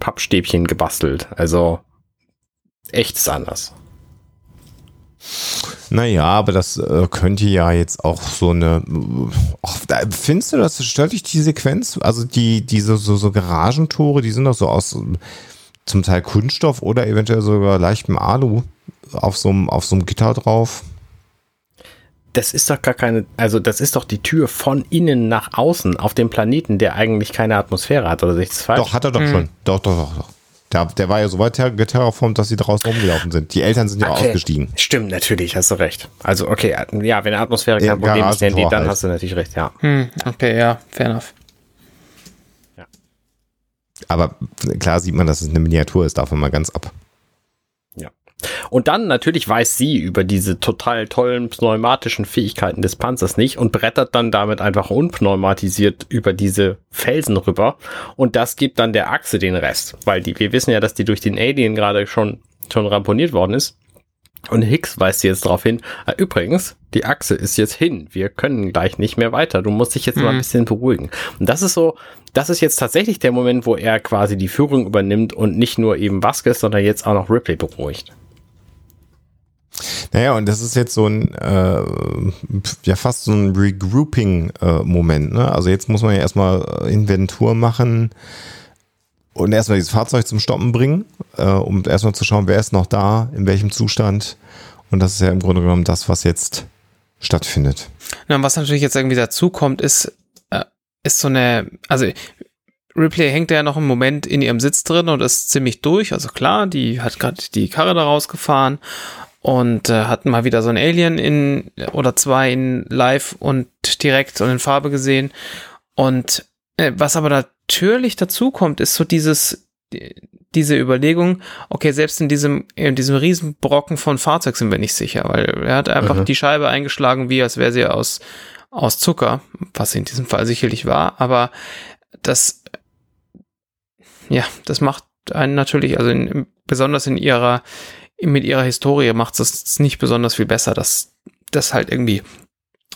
Pappstäbchen gebastelt. Also echt ist anders. Naja, aber das äh, könnte ja jetzt auch so eine. Ach, da, findest du das? Stört dich die Sequenz? Also die, diese so, so Garagentore, die sind doch so aus zum Teil Kunststoff oder eventuell sogar leichtem Alu auf so einem auf so einem Gitter drauf. Das ist doch gar keine, also das ist doch die Tür von innen nach außen auf dem Planeten, der eigentlich keine Atmosphäre hat, oder sehe ich das falsch? Doch, hat er doch schon. Doch, doch, doch, doch. Der, der war ja so weit ter- geterraformt, dass sie draußen rumgelaufen sind. Die Eltern sind ja Okay. ausgestiegen. Stimmt, natürlich, hast du recht. Also, okay, ja, wenn Atmosphäre kein Ja, Problem ist, dann halt. hast du natürlich recht, ja. Hm, okay, ja, fair enough. Aber klar sieht man, dass es eine Miniatur ist, davon mal ganz ab. Und dann natürlich weiß sie über diese total tollen pneumatischen Fähigkeiten des Panzers nicht und brettert dann damit einfach unpneumatisiert über diese Felsen rüber. Und das gibt dann der Achse den Rest, weil die, wir wissen ja, dass die durch den Alien gerade schon, schon ramponiert worden ist. Und Hicks weist jetzt darauf hin, ah, übrigens, die Achse ist jetzt hin. Wir können gleich nicht mehr weiter. Du musst dich jetzt mhm. mal ein bisschen beruhigen. Und das ist so, das ist jetzt tatsächlich der Moment, wo er quasi die Führung übernimmt und nicht nur eben Vasquez, sondern jetzt auch noch Ripley beruhigt. Naja, und das ist jetzt so ein, äh, ja fast so ein Regrouping-Moment. Äh, ne? Also jetzt muss man ja erstmal Inventur machen und erstmal dieses Fahrzeug zum Stoppen bringen, äh, um erstmal zu schauen, wer ist noch da, in welchem Zustand. Und das ist ja im Grunde genommen das, was jetzt stattfindet. Na, was natürlich jetzt irgendwie dazu kommt, ist, äh, ist so eine, also Ripley hängt ja noch einen Moment in ihrem Sitz drin und ist ziemlich durch. Also klar, die hat gerade die Karre da rausgefahren und äh, hat mal wieder so ein Alien in oder zwei in live und direkt und in Farbe gesehen. Und äh, was aber natürlich dazu kommt, ist so dieses diese Überlegung, okay, selbst in diesem, in diesem Riesenbrocken von Fahrzeug sind wir nicht sicher, weil er hat einfach mhm. die Scheibe eingeschlagen, wie als wäre sie aus, aus Zucker, was sie in diesem Fall sicherlich war, aber das, ja, das macht einen natürlich, also in, besonders in ihrer, mit ihrer Historie macht es nicht besonders viel besser, dass das halt irgendwie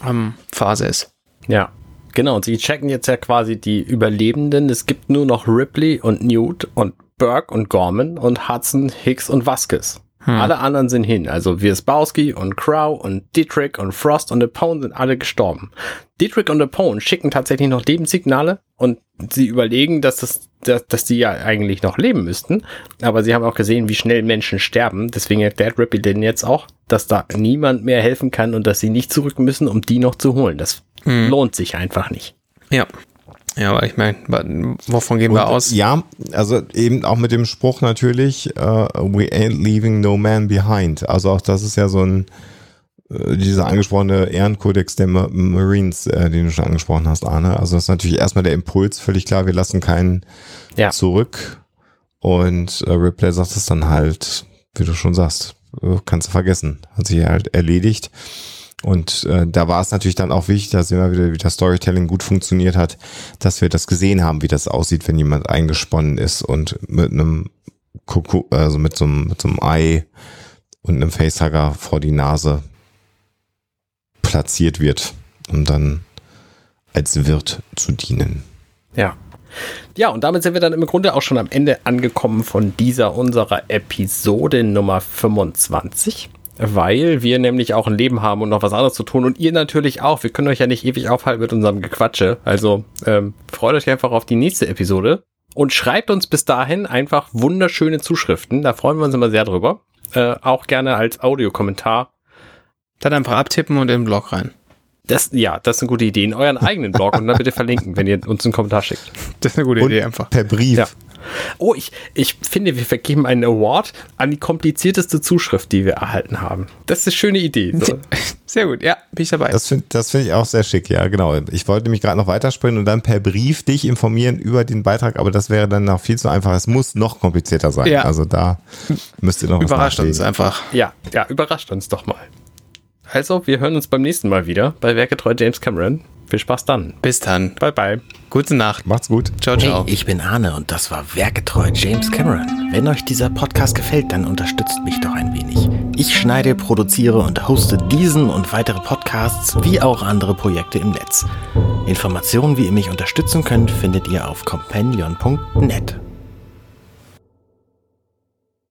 ähm, Phase ist. Ja, genau. Und sie checken jetzt ja quasi die Überlebenden. Es gibt nur noch Ripley und Newt und Burke und Gorman und Hudson, Hicks und Vasquez. Hm. Alle anderen sind hin. Also Wirsbowski und Crow und Dietrich und Frost und Apone sind alle gestorben. Dietrich und Apone schicken tatsächlich noch Lebenssignale und sie überlegen, dass das, dass, dass die ja eigentlich noch leben müssten. Aber sie haben auch gesehen, wie schnell Menschen sterben. Deswegen erklärt Rippy denn jetzt auch, dass da niemand mehr helfen kann und dass sie nicht zurück müssen, um die noch zu holen. Das hm. lohnt sich einfach nicht. Ja. Ja, aber ich meine, wovon gehen wir aus? Ja, also eben auch mit dem Spruch natürlich, uh, we ain't leaving no man behind. Also auch das ist ja so ein, äh, dieser angesprochene Ehrenkodex der Marines, äh, den du schon angesprochen hast, Arne. Also das ist natürlich erstmal der Impuls, völlig klar, wir lassen keinen ja. zurück. Und äh, Ripley sagt es dann halt, wie du schon sagst, äh, kannst du vergessen. Hat sich halt erledigt. Und äh, da war es natürlich dann auch wichtig, dass immer wieder, wie das Storytelling gut funktioniert hat, dass wir das gesehen haben, wie das aussieht, wenn jemand eingesponnen ist und mit einem Kuckuck, also mit so mit so einem Ei und einem Facehugger vor die Nase platziert wird, um dann als Wirt zu dienen. Ja. Ja, und damit sind wir dann im Grunde auch schon am Ende angekommen von dieser unserer Episode Nummer 25 weil wir nämlich auch ein Leben haben und noch was anderes zu tun und ihr natürlich auch. Wir können euch ja nicht ewig aufhalten mit unserem Gequatsche. Also ähm, freut euch einfach auf die nächste Episode und schreibt uns bis dahin einfach wunderschöne Zuschriften. Da freuen wir uns immer sehr drüber. Äh, auch gerne als Audiokommentar. Dann einfach abtippen und in den Blog rein. Das, ja, das ist eine gute Idee. In euren eigenen Blog und dann bitte verlinken, wenn ihr uns einen Kommentar schickt. Das ist eine gute und Idee einfach. Per Brief. Ja. Oh, ich, ich finde, wir vergeben einen Award an die komplizierteste Zuschrift, die wir erhalten haben. Das ist eine schöne Idee. So. Sehr gut, ja, bin ich dabei. Das finde das find ich auch sehr schick, ja, genau. Ich wollte mich gerade noch weiterspringen und dann per Brief dich informieren über den Beitrag, aber das wäre dann noch viel zu einfach. Es muss noch komplizierter sein. Ja. Also da müsst ihr noch Überrascht uns einfach. Ja, ja, überrascht uns doch mal. Also, wir hören uns beim nächsten Mal wieder bei Werketreu James Cameron. Viel Spaß dann. Bis dann. Bye, bye. Gute Nacht. Macht's gut. Ciao, ciao. Hey, ich bin Arne und das war Werketreu James Cameron. Wenn euch dieser Podcast gefällt, dann unterstützt mich doch ein wenig. Ich schneide, produziere und hoste diesen und weitere Podcasts wie auch andere Projekte im Netz. Informationen, wie ihr mich unterstützen könnt, findet ihr auf companion.net.